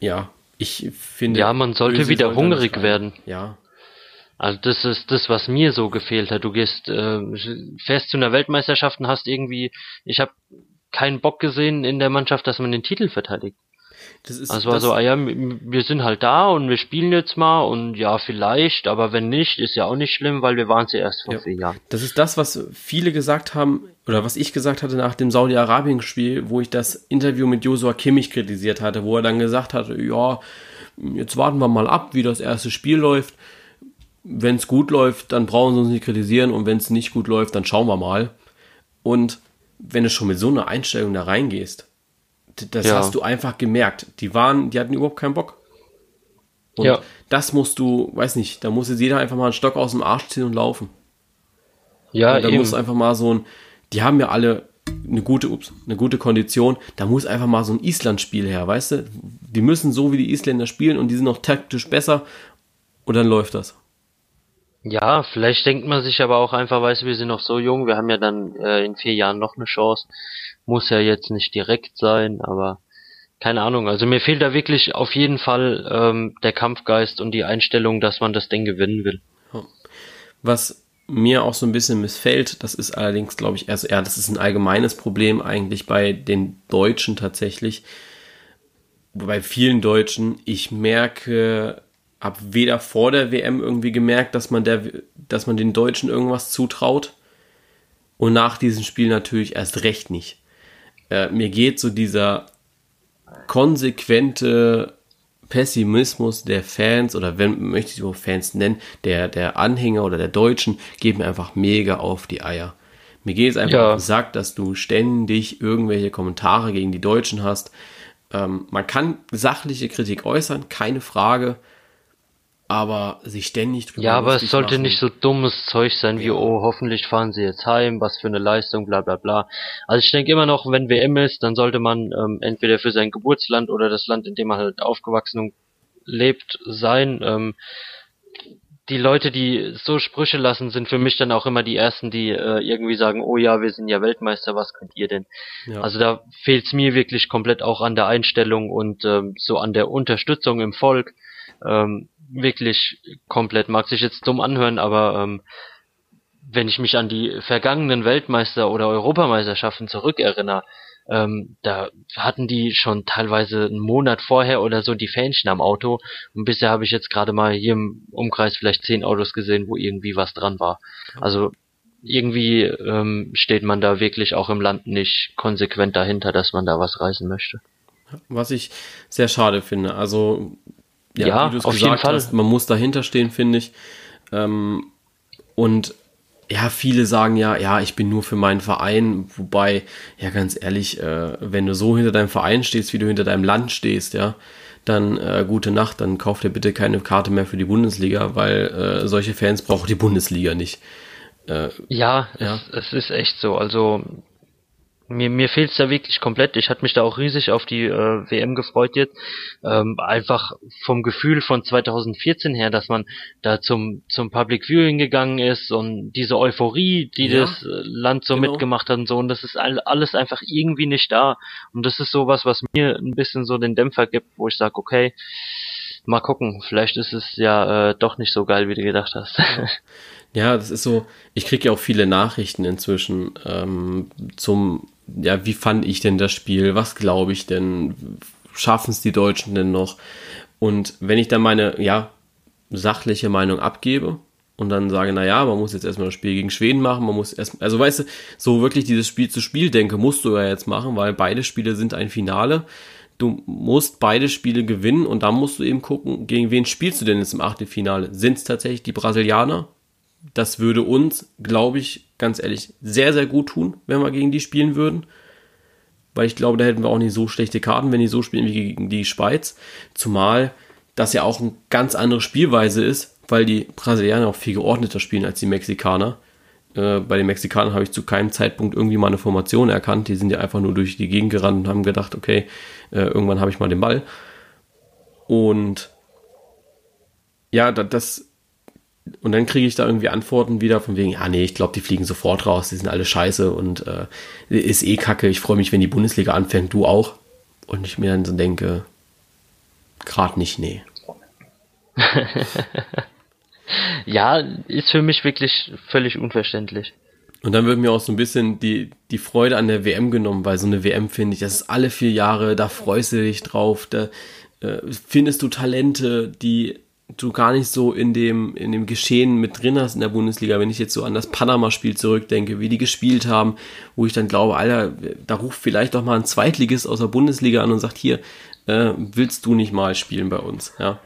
ja, ich finde. Ja, man sollte wieder hungrig werden. Ja. Also das ist das, was mir so gefehlt hat. Du gehst äh, fest zu einer Weltmeisterschaft und hast irgendwie, ich habe keinen Bock gesehen in der Mannschaft, dass man den Titel verteidigt. Das ist, also war so, ah ja, wir sind halt da und wir spielen jetzt mal und ja, vielleicht, aber wenn nicht, ist ja auch nicht schlimm, weil wir waren es ja erst vor ja. vier Jahren. Das ist das, was viele gesagt haben, oder was ich gesagt hatte nach dem Saudi-Arabien-Spiel, wo ich das Interview mit Josua Kimmich kritisiert hatte, wo er dann gesagt hatte, ja, jetzt warten wir mal ab, wie das erste Spiel läuft wenn es gut läuft, dann brauchen sie uns nicht kritisieren und wenn es nicht gut läuft, dann schauen wir mal. Und wenn du schon mit so einer Einstellung da reingehst, das ja. hast du einfach gemerkt. Die waren, die hatten überhaupt keinen Bock. Und ja. das musst du, weiß nicht, da muss jetzt jeder einfach mal einen Stock aus dem Arsch ziehen und laufen. Ja, und da eben. muss einfach mal so ein, die haben ja alle eine gute, ups, eine gute Kondition, da muss einfach mal so ein Island-Spiel her, weißt du? Die müssen so wie die Isländer spielen und die sind noch taktisch besser und dann läuft das. Ja, vielleicht denkt man sich aber auch einfach, weißt du, wir sind noch so jung, wir haben ja dann äh, in vier Jahren noch eine Chance. Muss ja jetzt nicht direkt sein, aber keine Ahnung. Also mir fehlt da wirklich auf jeden Fall ähm, der Kampfgeist und die Einstellung, dass man das Ding gewinnen will. Was mir auch so ein bisschen missfällt, das ist allerdings, glaube ich, erst, ja, das ist ein allgemeines Problem eigentlich bei den Deutschen tatsächlich. Bei vielen Deutschen, ich merke habe weder vor der WM irgendwie gemerkt, dass man der, dass man den Deutschen irgendwas zutraut. Und nach diesem Spiel natürlich erst recht nicht. Äh, mir geht so dieser konsequente Pessimismus der Fans oder wenn möchte ich überhaupt Fans nennen, der, der Anhänger oder der Deutschen, geht mir einfach mega auf die Eier. Mir geht es einfach ja. auf den Sack, dass du ständig irgendwelche Kommentare gegen die Deutschen hast. Ähm, man kann sachliche Kritik äußern, keine Frage aber sich ständig drüber Ja, aber es sollte machen. nicht so dummes Zeug sein wie, ja. oh, hoffentlich fahren sie jetzt heim, was für eine Leistung, bla bla bla. Also ich denke immer noch, wenn WM ist, dann sollte man ähm, entweder für sein Geburtsland oder das Land, in dem man halt aufgewachsen und lebt, sein. Ähm, die Leute, die so Sprüche lassen, sind für mich dann auch immer die ersten, die äh, irgendwie sagen, oh ja, wir sind ja Weltmeister, was könnt ihr denn? Ja. Also da fehlt's mir wirklich komplett auch an der Einstellung und ähm, so an der Unterstützung im Volk. Ähm, wirklich komplett. Mag sich jetzt dumm anhören, aber ähm, wenn ich mich an die vergangenen Weltmeister- oder Europameisterschaften zurückerinnere, ähm, da hatten die schon teilweise einen Monat vorher oder so die Fähnchen am Auto und bisher habe ich jetzt gerade mal hier im Umkreis vielleicht zehn Autos gesehen, wo irgendwie was dran war. Also irgendwie ähm, steht man da wirklich auch im Land nicht konsequent dahinter, dass man da was reißen möchte. Was ich sehr schade finde. Also ja, ja wie du es gesagt hast, man muss dahinter stehen, finde ich. Ähm, und ja, viele sagen ja, ja, ich bin nur für meinen Verein, wobei, ja, ganz ehrlich, äh, wenn du so hinter deinem Verein stehst, wie du hinter deinem Land stehst, ja, dann äh, gute Nacht, dann kauf dir bitte keine Karte mehr für die Bundesliga, weil äh, solche Fans braucht die Bundesliga nicht. Äh, ja, ja. Es, es, ist echt so. Also mir, mir fehlt's da wirklich komplett. Ich hatte mich da auch riesig auf die äh, WM gefreut jetzt. Ähm, einfach vom Gefühl von 2014 her, dass man da zum, zum Public Viewing gegangen ist und diese Euphorie, die ja, das äh, Land so genau. mitgemacht hat und so, und das ist alles einfach irgendwie nicht da. Und das ist sowas, was mir ein bisschen so den Dämpfer gibt, wo ich sage, okay, mal gucken, vielleicht ist es ja äh, doch nicht so geil, wie du gedacht hast. Ja, das ist so, ich kriege ja auch viele Nachrichten inzwischen ähm, zum ja, wie fand ich denn das Spiel? Was glaube ich denn? Schaffen es die Deutschen denn noch? Und wenn ich dann meine, ja, sachliche Meinung abgebe und dann sage, na ja, man muss jetzt erstmal das Spiel gegen Schweden machen, man muss erst, also weißt du, so wirklich dieses Spiel zu Spiel denke, musst du ja jetzt machen, weil beide Spiele sind ein Finale. Du musst beide Spiele gewinnen und dann musst du eben gucken, gegen wen spielst du denn jetzt im Achtelfinale? Sind es tatsächlich die Brasilianer? Das würde uns, glaube ich, ganz ehrlich, sehr, sehr gut tun, wenn wir gegen die spielen würden. Weil ich glaube, da hätten wir auch nicht so schlechte Karten, wenn die so spielen wie gegen die Schweiz. Zumal das ja auch eine ganz andere Spielweise ist, weil die Brasilianer auch viel geordneter spielen als die Mexikaner. Äh, bei den Mexikanern habe ich zu keinem Zeitpunkt irgendwie mal eine Formation erkannt. Die sind ja einfach nur durch die Gegend gerannt und haben gedacht, okay, äh, irgendwann habe ich mal den Ball. Und ja, das, und dann kriege ich da irgendwie Antworten wieder von wegen, ja, nee, ich glaube, die fliegen sofort raus, die sind alle scheiße und äh, ist eh kacke. Ich freue mich, wenn die Bundesliga anfängt, du auch. Und ich mir dann so denke, gerade nicht, nee. ja, ist für mich wirklich völlig unverständlich. Und dann wird mir auch so ein bisschen die, die Freude an der WM genommen, weil so eine WM finde ich, das ist alle vier Jahre, da freust du dich drauf, da äh, findest du Talente, die du gar nicht so in dem, in dem Geschehen mit drin hast in der Bundesliga. Wenn ich jetzt so an das Panama-Spiel zurückdenke, wie die gespielt haben, wo ich dann glaube, Alter, da ruft vielleicht doch mal ein Zweitligist aus der Bundesliga an und sagt, hier, äh, willst du nicht mal spielen bei uns, ja.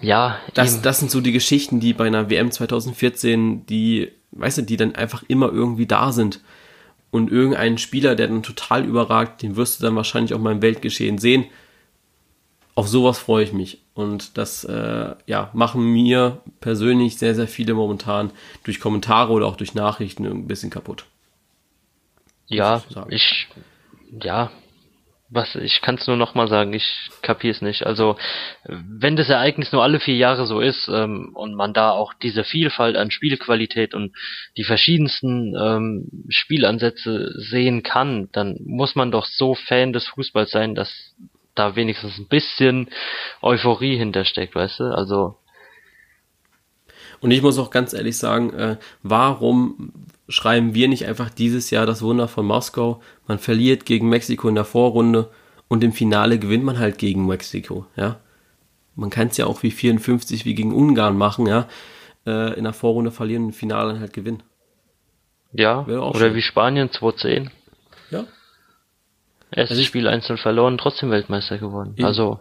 Ja, das, das sind so die Geschichten, die bei einer WM 2014, die, weißt du, die dann einfach immer irgendwie da sind. Und irgendeinen Spieler, der dann total überragt, den wirst du dann wahrscheinlich auch mal im Weltgeschehen sehen. Auf sowas freue ich mich. Und das äh, ja, machen mir persönlich sehr, sehr viele momentan durch Kommentare oder auch durch Nachrichten ein bisschen kaputt. Ja, ich, ja, was, ich kann es nur nochmal sagen, ich kapiere es nicht. Also, wenn das Ereignis nur alle vier Jahre so ist ähm, und man da auch diese Vielfalt an Spielqualität und die verschiedensten ähm, Spielansätze sehen kann, dann muss man doch so Fan des Fußballs sein, dass da wenigstens ein bisschen Euphorie hintersteckt, weißt du? Also. Und ich muss auch ganz ehrlich sagen, äh, warum schreiben wir nicht einfach dieses Jahr das Wunder von Moskau. Man verliert gegen Mexiko in der Vorrunde und im Finale gewinnt man halt gegen Mexiko, ja. Man kann es ja auch wie 54 wie gegen Ungarn machen, ja. Äh, in der Vorrunde verlieren und im Finale halt gewinnen. Ja, oder schön. wie Spanien 2-10. Erstes also Spiel einzeln verloren, trotzdem Weltmeister geworden. Eben. Also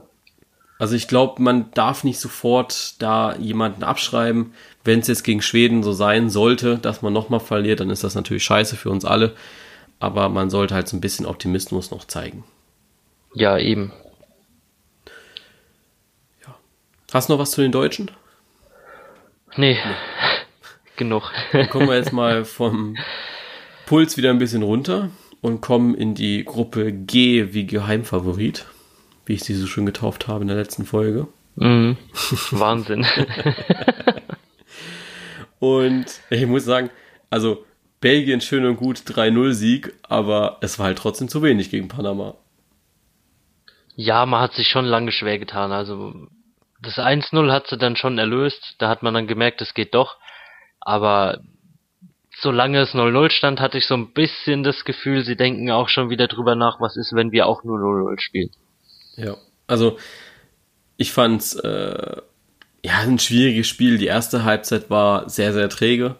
also ich glaube, man darf nicht sofort da jemanden abschreiben. Wenn es jetzt gegen Schweden so sein sollte, dass man nochmal verliert, dann ist das natürlich scheiße für uns alle. Aber man sollte halt so ein bisschen Optimismus noch zeigen. Ja, eben. Ja. Hast du noch was zu den Deutschen? Nee, nee. genug. Dann kommen wir jetzt mal vom Puls wieder ein bisschen runter und kommen in die Gruppe G wie Geheimfavorit wie ich sie so schön getauft habe in der letzten Folge. Mhm. Wahnsinn. und ich muss sagen, also Belgien schön und gut 3-0-Sieg, aber es war halt trotzdem zu wenig gegen Panama. Ja, man hat sich schon lange schwer getan. Also das 1-0 hat sie dann schon erlöst. Da hat man dann gemerkt, es geht doch. Aber solange es 0-0 stand, hatte ich so ein bisschen das Gefühl, sie denken auch schon wieder drüber nach, was ist, wenn wir auch nur 0-0 spielen. Ja, also ich fand's äh, ja ein schwieriges Spiel. Die erste Halbzeit war sehr, sehr träge.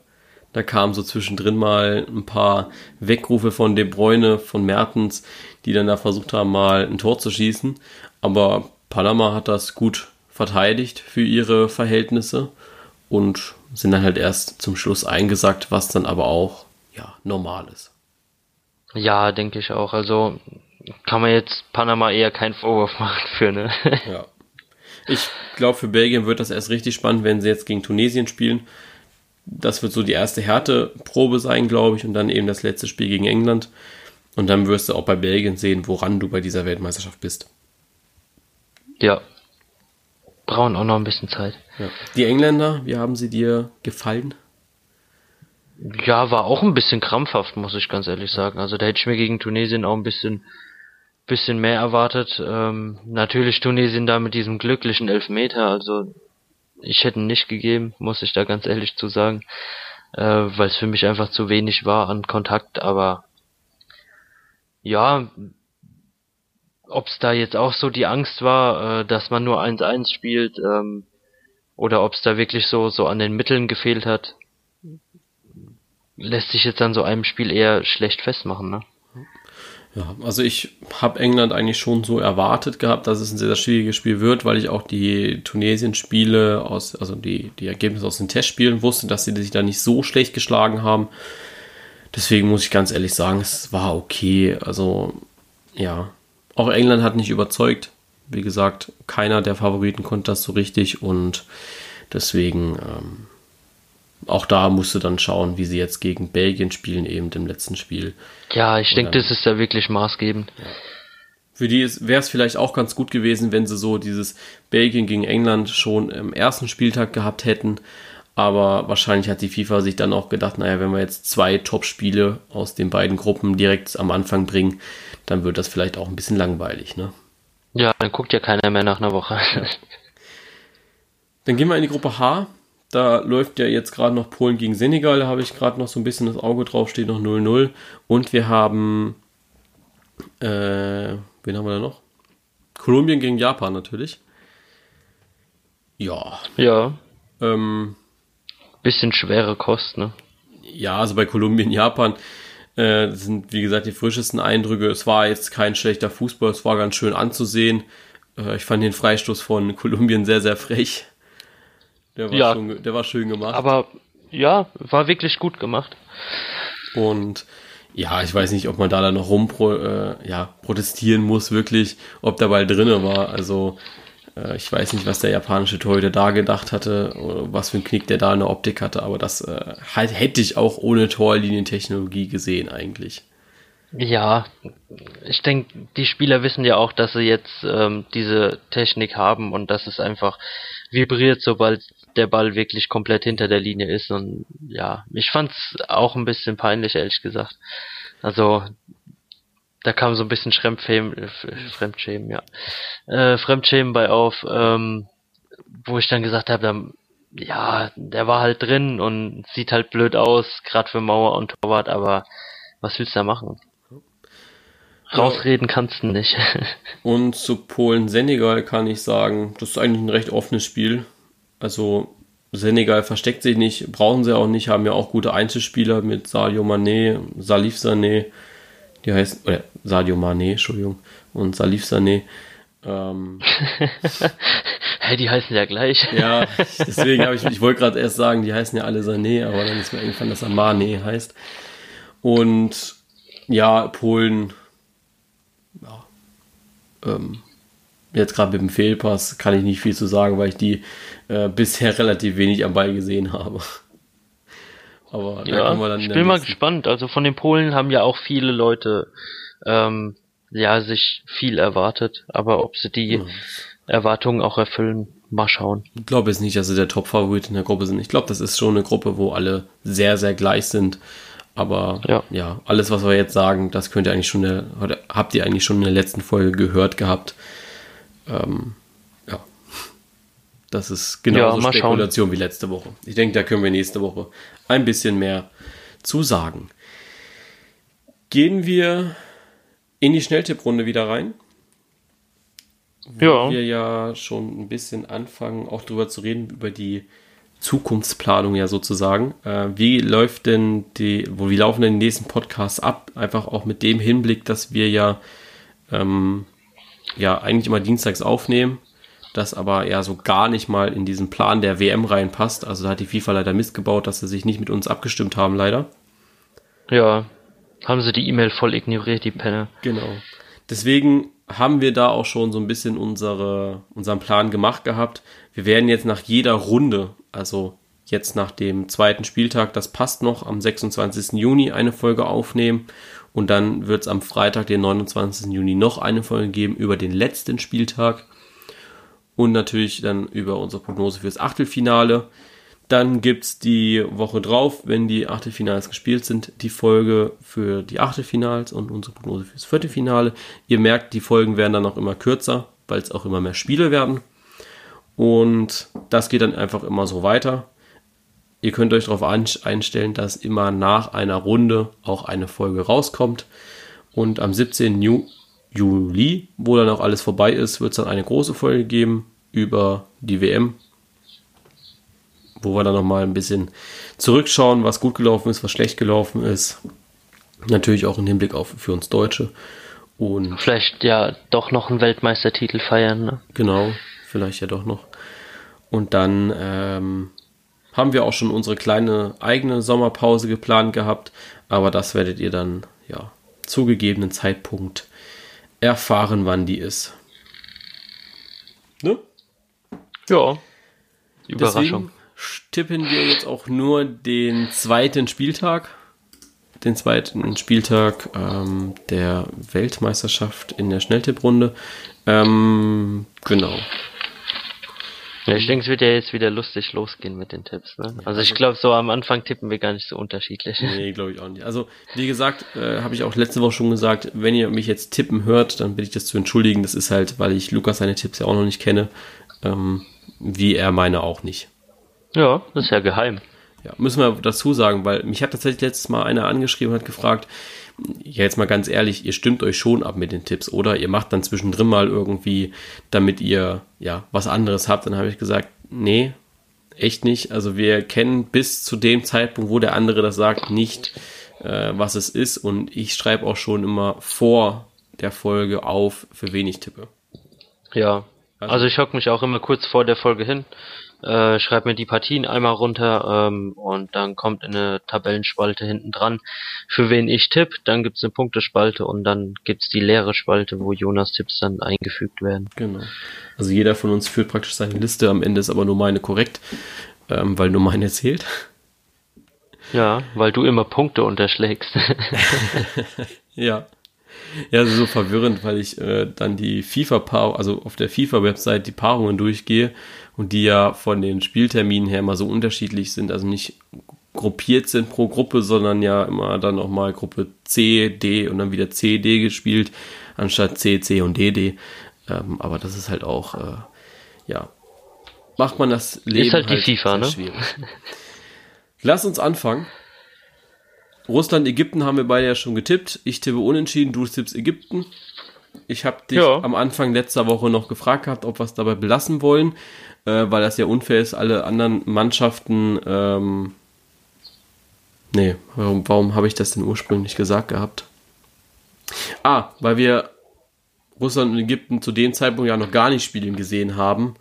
Da kamen so zwischendrin mal ein paar Wegrufe von De Bruyne, von Mertens, die dann da versucht haben, mal ein Tor zu schießen. Aber Panama hat das gut verteidigt für ihre Verhältnisse und sind dann halt erst zum Schluss eingesackt, was dann aber auch ja normal ist. Ja, denke ich auch. Also kann man jetzt Panama eher keinen Vorwurf machen für, ne? Ja. Ich glaube, für Belgien wird das erst richtig spannend, wenn sie jetzt gegen Tunesien spielen. Das wird so die erste Härteprobe sein, glaube ich, und dann eben das letzte Spiel gegen England. Und dann wirst du auch bei Belgien sehen, woran du bei dieser Weltmeisterschaft bist. Ja. Brauchen auch noch ein bisschen Zeit. Ja. Die Engländer, wie haben sie dir gefallen? Ja, war auch ein bisschen krampfhaft, muss ich ganz ehrlich sagen. Also da hätte ich mir gegen Tunesien auch ein bisschen bisschen mehr erwartet. Ähm, natürlich Tunesien da mit diesem glücklichen Elfmeter, also ich hätte ihn nicht gegeben, muss ich da ganz ehrlich zu sagen, äh, weil es für mich einfach zu wenig war an Kontakt, aber ja, ob es da jetzt auch so die Angst war, äh, dass man nur 1-1 spielt, ähm, oder ob es da wirklich so, so an den Mitteln gefehlt hat, lässt sich jetzt an so einem Spiel eher schlecht festmachen, ne? Ja, also ich habe England eigentlich schon so erwartet gehabt, dass es ein sehr, sehr schwieriges Spiel wird, weil ich auch die Tunesien-Spiele aus, also die, die Ergebnisse aus den Testspielen wusste, dass sie sich da nicht so schlecht geschlagen haben. Deswegen muss ich ganz ehrlich sagen, es war okay. Also, ja. Auch England hat nicht überzeugt. Wie gesagt, keiner der Favoriten konnte das so richtig und deswegen ähm, auch da musst du dann schauen, wie sie jetzt gegen Belgien spielen, eben im letzten Spiel. Ja, ich denke, das ist ja wirklich maßgebend. Ja. Für die wäre es vielleicht auch ganz gut gewesen, wenn sie so dieses Belgien gegen England schon im ersten Spieltag gehabt hätten. Aber wahrscheinlich hat die FIFA sich dann auch gedacht, naja, wenn wir jetzt zwei Top-Spiele aus den beiden Gruppen direkt am Anfang bringen, dann wird das vielleicht auch ein bisschen langweilig, ne? Ja, dann guckt ja keiner mehr nach einer Woche. Dann gehen wir in die Gruppe H. Da läuft ja jetzt gerade noch Polen gegen Senegal, da habe ich gerade noch so ein bisschen das Auge drauf, steht noch 0-0. Und wir haben, äh, wen haben wir da noch? Kolumbien gegen Japan natürlich. Ja. Ja. Ähm, Bisschen schwere Kost, ne? Ja, also bei Kolumbien, Japan äh, sind, wie gesagt, die frischesten Eindrücke. Es war jetzt kein schlechter Fußball, es war ganz schön anzusehen. Äh, ich fand den Freistoß von Kolumbien sehr, sehr frech. Der war, ja, schon, der war schön gemacht. Aber ja, war wirklich gut gemacht. Und ja, ich weiß nicht, ob man da dann noch rum äh, ja, protestieren muss, wirklich, ob der Ball drinne war. Also ich weiß nicht, was der japanische Torhüter da gedacht hatte oder was für ein Knick der da in der Optik hatte, aber das äh, halt, hätte ich auch ohne Torlinientechnologie gesehen eigentlich. Ja, ich denke, die Spieler wissen ja auch, dass sie jetzt ähm, diese Technik haben und dass es einfach vibriert, sobald der Ball wirklich komplett hinter der Linie ist. Und ja, ich fand's auch ein bisschen peinlich, ehrlich gesagt. Also da kam so ein bisschen Fremdschämen, äh, Fremdschämen, ja, äh, Fremdschämen bei auf, ähm, wo ich dann gesagt habe, ja, der war halt drin und sieht halt blöd aus, gerade für Mauer und Torwart, aber was willst du da machen? Rausreden kannst du nicht. und zu Polen-Senegal kann ich sagen, das ist eigentlich ein recht offenes Spiel. Also Senegal versteckt sich nicht, brauchen sie auch nicht, haben ja auch gute Einzelspieler mit Sadio Mané, Salif Sané, die heißt, oder Sadio Mané, Entschuldigung, und Salif Sané. Ähm, hey, die heißen ja gleich. ja, deswegen habe ich, ich wollte gerade erst sagen, die heißen ja alle Sané, aber dann ist mir eingefallen, dass er Mané heißt. Und ja, Polen, ja, ähm, jetzt gerade mit dem Fehlpass kann ich nicht viel zu sagen, weil ich die äh, bisher relativ wenig am Ball gesehen habe. Aber ja, ich bin mal gespannt. Also von den Polen haben ja auch viele Leute ähm, ja sich viel erwartet, aber ob sie die ja. Erwartungen auch erfüllen, mal schauen. Ich glaube jetzt nicht, dass sie der Top-Favorit in der Gruppe sind. Ich glaube, das ist schon eine Gruppe, wo alle sehr, sehr gleich sind. Aber ja. ja, alles, was wir jetzt sagen, das könnt ihr eigentlich schon, der, habt ihr eigentlich schon in der letzten Folge gehört gehabt. Ähm, ja. Das ist genauso ja, Spekulation schauen. wie letzte Woche. Ich denke, da können wir nächste Woche ein bisschen mehr zu sagen. Gehen wir in die Schnelltipprunde wieder rein. Wo ja. wir ja schon ein bisschen anfangen, auch darüber zu reden, über die Zukunftsplanung ja sozusagen. Äh, wie läuft denn die, wo wie laufen denn die nächsten Podcasts ab? Einfach auch mit dem Hinblick, dass wir ja ähm, ja eigentlich immer dienstags aufnehmen, das aber ja so gar nicht mal in diesen Plan der WM reinpasst. Also da hat die FIFA leider Mist gebaut, dass sie sich nicht mit uns abgestimmt haben, leider. Ja, haben sie die E-Mail voll ignoriert, die Penne. Genau. Deswegen haben wir da auch schon so ein bisschen unsere, unseren Plan gemacht gehabt. Wir werden jetzt nach jeder Runde, also jetzt nach dem zweiten Spieltag, das passt noch, am 26. Juni eine Folge aufnehmen und dann wird es am Freitag, den 29. Juni, noch eine Folge geben über den letzten Spieltag. Und natürlich dann über unsere Prognose fürs Achtelfinale. Dann gibt es die Woche drauf, wenn die Achtelfinals gespielt sind, die Folge für die Achtelfinals und unsere Prognose fürs Viertelfinale. Ihr merkt, die Folgen werden dann auch immer kürzer, weil es auch immer mehr Spiele werden. Und das geht dann einfach immer so weiter. Ihr könnt euch darauf einstellen, dass immer nach einer Runde auch eine Folge rauskommt. Und am 17. Juli, wo dann auch alles vorbei ist, wird es dann eine große Folge geben über die WM. Wo wir dann nochmal ein bisschen zurückschauen, was gut gelaufen ist, was schlecht gelaufen ist. Natürlich auch im Hinblick auf für uns Deutsche. Und vielleicht ja doch noch einen Weltmeistertitel feiern. Ne? Genau, vielleicht ja doch noch. Und dann ähm, haben wir auch schon unsere kleine eigene Sommerpause geplant gehabt, aber das werdet ihr dann ja zu gegebenen Zeitpunkt erfahren, wann die ist. Ne? Ja. Überraschung. Deswegen tippen wir jetzt auch nur den zweiten Spieltag. Den zweiten Spieltag ähm, der Weltmeisterschaft in der Schnelltipprunde. Ähm, genau. Ja, ich denke, es wird ja jetzt wieder lustig losgehen mit den Tipps. Ne? Also ich glaube, so am Anfang tippen wir gar nicht so unterschiedlich. Nee, glaube ich auch nicht. Also, wie gesagt, äh, habe ich auch letzte Woche schon gesagt, wenn ihr mich jetzt tippen hört, dann bitte ich das zu entschuldigen. Das ist halt, weil ich Lukas seine Tipps ja auch noch nicht kenne, ähm, wie er meine auch nicht. Ja, das ist ja geheim. Ja, müssen wir dazu sagen, weil mich hat tatsächlich letztes Mal einer angeschrieben und hat gefragt, ja, jetzt mal ganz ehrlich, ihr stimmt euch schon ab mit den Tipps, oder? Ihr macht dann zwischendrin mal irgendwie, damit ihr ja was anderes habt. Dann habe ich gesagt, nee, echt nicht. Also wir kennen bis zu dem Zeitpunkt, wo der andere das sagt, nicht, äh, was es ist. Und ich schreibe auch schon immer vor der Folge auf, für wen ich tippe. Ja. Also- Also ich hock mich auch immer kurz vor der Folge hin, äh, schreib mir die Partien einmal runter ähm, und dann kommt eine Tabellenspalte hinten dran, für wen ich tipp. Dann gibt's eine Punktespalte und dann gibt's die leere Spalte, wo Jonas Tipps dann eingefügt werden. Genau. Also jeder von uns führt praktisch seine Liste, am Ende ist aber nur meine korrekt, ähm, weil nur meine zählt. Ja, weil du immer Punkte unterschlägst. Ja. Ja, das ist so verwirrend, weil ich äh, dann die FIFA-Paarung, also auf der FIFA-Website die Paarungen durchgehe und die ja von den Spielterminen her immer so unterschiedlich sind, also nicht gruppiert sind pro Gruppe, sondern ja immer dann auch mal Gruppe C, D und dann wieder C, D gespielt, anstatt C, C und D, D. Ähm, aber das ist halt auch, äh, ja, macht man das Leben halt die FIFA, sehr ne? schwierig. Lass uns anfangen. Russland, Ägypten haben wir beide ja schon getippt. Ich tippe unentschieden, du tippst Ägypten. Ich habe dich Ja. am Anfang letzter Woche noch gefragt gehabt, ob wir es dabei belassen wollen, äh, weil das ja unfair ist, alle anderen Mannschaften. Ähm, nee, warum, warum habe ich das denn ursprünglich gesagt gehabt? Ah, weil wir Russland und Ägypten zu dem Zeitpunkt ja noch gar nicht spielen gesehen haben.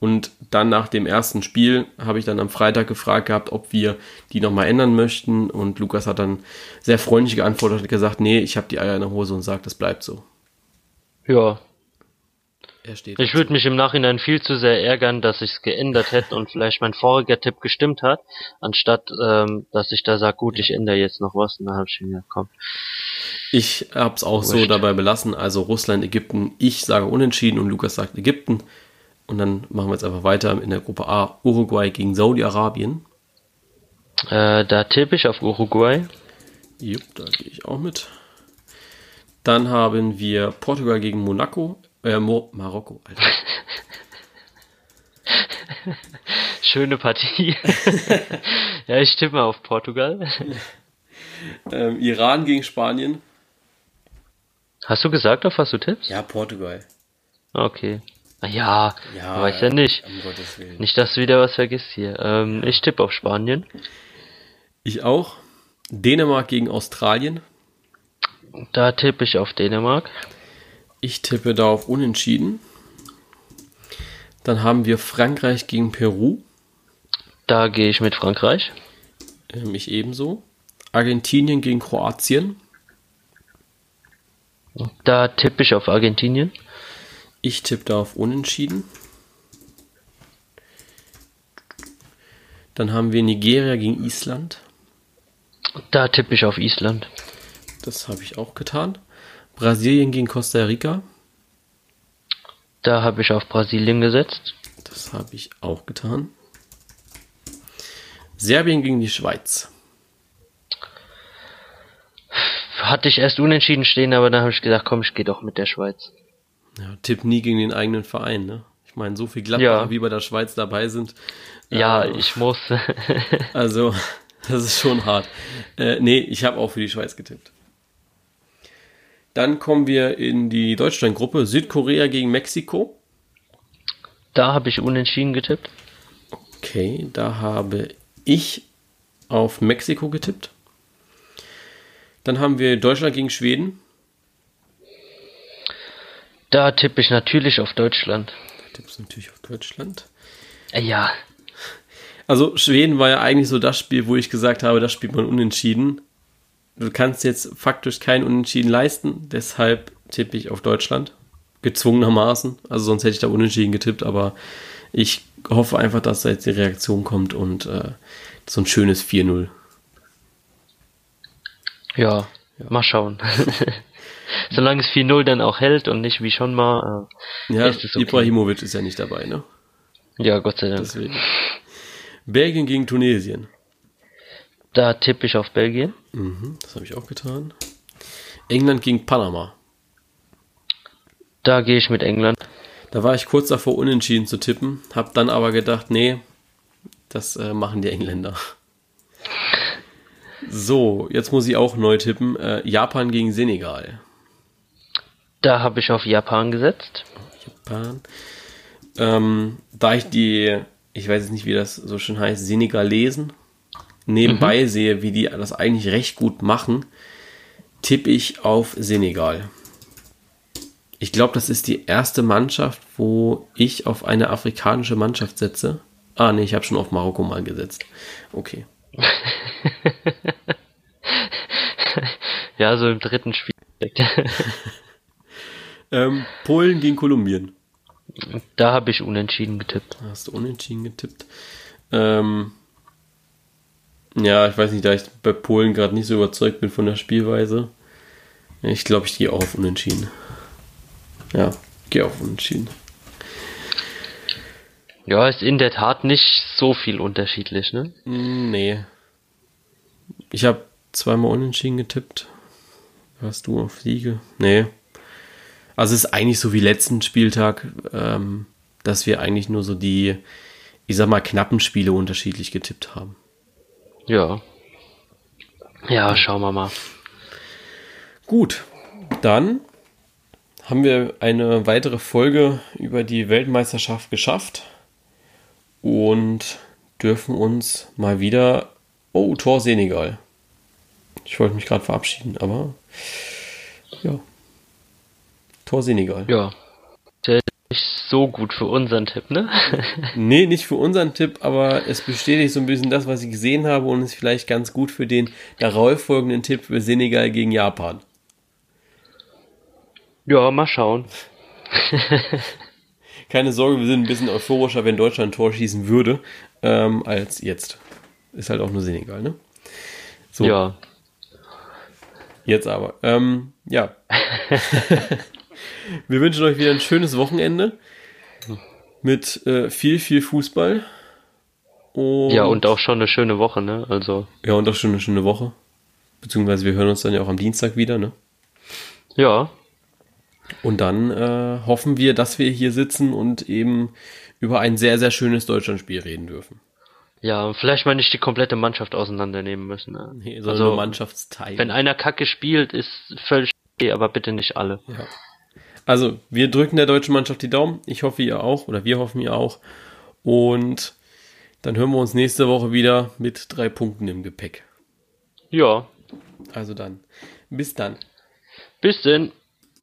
Und dann nach dem ersten Spiel habe ich dann am Freitag gefragt gehabt, ob wir die nochmal ändern möchten. Und Lukas hat dann sehr freundlich geantwortet und gesagt, nee, ich habe die Eier in der Hose und sagt, das bleibt so. ja, Er steht. ich würde mich im Nachhinein viel zu sehr ärgern, dass ich's geändert hätte und vielleicht mein voriger Tipp gestimmt hat, anstatt ähm, dass ich da sage, gut, ich ändere jetzt noch was. Und dann habe ich mir gedacht, komm. Ich habe es auch so Wurscht. dabei belassen. Also Russland, Ägypten. Ich sage unentschieden und Lukas sagt Ägypten. Und dann machen wir jetzt einfach weiter in der Gruppe A. Uruguay gegen Saudi-Arabien. Äh, da tippe ich auf Uruguay. Jupp, da gehe ich auch mit. Dann haben wir Portugal gegen Monaco. Äh, Mo Marokko, Alter. Schöne Partie. ja, ich tippe mal auf Portugal. ähm, Iran gegen Spanien. Hast du gesagt, auf was du tippst? Ja, Portugal. Okay. Na ja, weiß ja nicht. Nicht, dass du wieder was vergisst hier. Ähm, ich tippe auf Spanien. Ich auch. Dänemark gegen Australien. Da tippe ich auf Dänemark. Ich tippe da auf Unentschieden. Dann haben wir Frankreich gegen Peru. Da gehe ich mit Frankreich. Ähm, ich ebenso. Argentinien gegen Kroatien. Da tippe ich auf Argentinien. Ich tippe da auf Unentschieden. Dann haben wir Nigeria gegen Island. Da tippe ich auf Island. Das habe ich auch getan. Brasilien gegen Costa Rica. Da habe ich auf Brasilien gesetzt. Das habe ich auch getan. Serbien gegen die Schweiz. Hatte ich erst unentschieden stehen, aber dann habe ich gesagt, komm, ich gehe doch mit der Schweiz. Ja, Tipp nie gegen den eigenen Verein, ne? Ich meine, so viel Gladbacher Ja. wie bei der Schweiz dabei sind. Ja, Äh, ich muss. Also, das ist schon hart. Äh, nee, ich habe auch für die Schweiz getippt. Dann kommen wir in die Deutschland-Gruppe. Südkorea gegen Mexiko. da habe ich unentschieden getippt. Okay, da habe ich auf Mexiko getippt. Dann haben wir Deutschland gegen Schweden. Da tippe ich natürlich auf Deutschland. Da tippst du natürlich auf Deutschland. Äh, Ja, Also Schweden war ja eigentlich so das Spiel, wo ich gesagt habe, das spielt man unentschieden. Du kannst jetzt faktisch kein Unentschieden leisten, deshalb tippe ich auf Deutschland. gezwungenermaßen. Also sonst hätte ich da unentschieden getippt, aber ich hoffe einfach, dass da jetzt die Reaktion kommt und äh, so ein schönes 4-0. Ja, ja, mal schauen. Solange es 4-0 dann auch hält und nicht wie schon mal. Äh, ja, ist es okay. Ibrahimovic ist ja nicht dabei, ne? Ja, Gott sei Dank. Deswegen. Belgien gegen Tunesien. Da tippe ich auf Belgien. Mhm, das habe ich auch getan. England gegen Panama. Da gehe ich mit England. Da war ich kurz davor, unentschieden zu tippen, habe dann aber gedacht, nee, das äh, machen die Engländer. So, jetzt muss ich auch neu tippen. Äh, Japan gegen Senegal. Da habe ich auf Japan gesetzt. Japan. Ähm, da ich die, ich weiß jetzt nicht, wie das so schön heißt, Senegalesen nebenbei mhm. sehe, wie die das eigentlich recht gut machen, tippe ich auf Senegal. Ich glaube, das ist die erste Mannschaft, wo ich auf eine afrikanische Mannschaft setze. Ah, nee, ich habe schon auf Marokko mal gesetzt. Okay. ja, so im dritten Spiel. ähm, Polen gegen Kolumbien. Da habe ich unentschieden getippt. Hast du unentschieden getippt? Ähm, ja, ich weiß nicht, da ich bei Polen gerade nicht so überzeugt bin von der Spielweise. Ich glaube, ich gehe auch auf Unentschieden. Ja, gehe auf Unentschieden. Ja, ist in der Tat nicht so viel unterschiedlich, ne? Nee. Ich habe zweimal Unentschieden getippt. Hast du auf Siege? Nee. Also es ist eigentlich so wie letzten Spieltag, ähm, dass wir eigentlich nur so die, ich sag mal, knappen Spiele unterschiedlich getippt haben. Ja. Ja, schauen wir mal. Gut, dann haben wir eine weitere Folge über die Weltmeisterschaft geschafft und dürfen uns mal wieder. Oh, Tor Senegal. Ich wollte mich gerade verabschieden, aber ja. Tor Senegal. Ja. Nicht so gut für unseren Tipp, ne? nee, nicht für unseren Tipp, aber es bestätigt so ein bisschen das, was ich gesehen habe und ist vielleicht ganz gut für den darauf folgenden Tipp für Senegal gegen Japan. Ja, mal schauen. Keine Sorge, wir sind ein bisschen euphorischer, wenn Deutschland ein Tor schießen würde, ähm, als jetzt. Ist halt auch nur Senegal, ne? So. Ja. Jetzt aber. Ähm, ja. Wir wünschen euch wieder ein schönes Wochenende mit äh, viel, viel Fußball. Und ja, und auch schon eine schöne Woche, ne? Also. Ja, und auch schon eine schöne Woche. Beziehungsweise wir hören uns dann ja auch am Dienstag wieder, ne? Ja. Und dann äh, hoffen wir, dass wir hier sitzen und eben über ein sehr, sehr schönes Deutschlandspiel reden dürfen. Ja, vielleicht mal nicht die komplette Mannschaft auseinandernehmen müssen. Ne? Nee, sondern also, Mannschaftsteil. Wenn einer Kacke spielt, ist völlig okay, aber bitte nicht alle. Ja. Also, wir drücken der deutschen Mannschaft die Daumen. Ich hoffe, ihr auch. Oder wir hoffen, ihr auch. Und dann hören wir uns nächste Woche wieder mit drei Punkten im Gepäck. Ja. Also dann. Bis dann. Bis denn.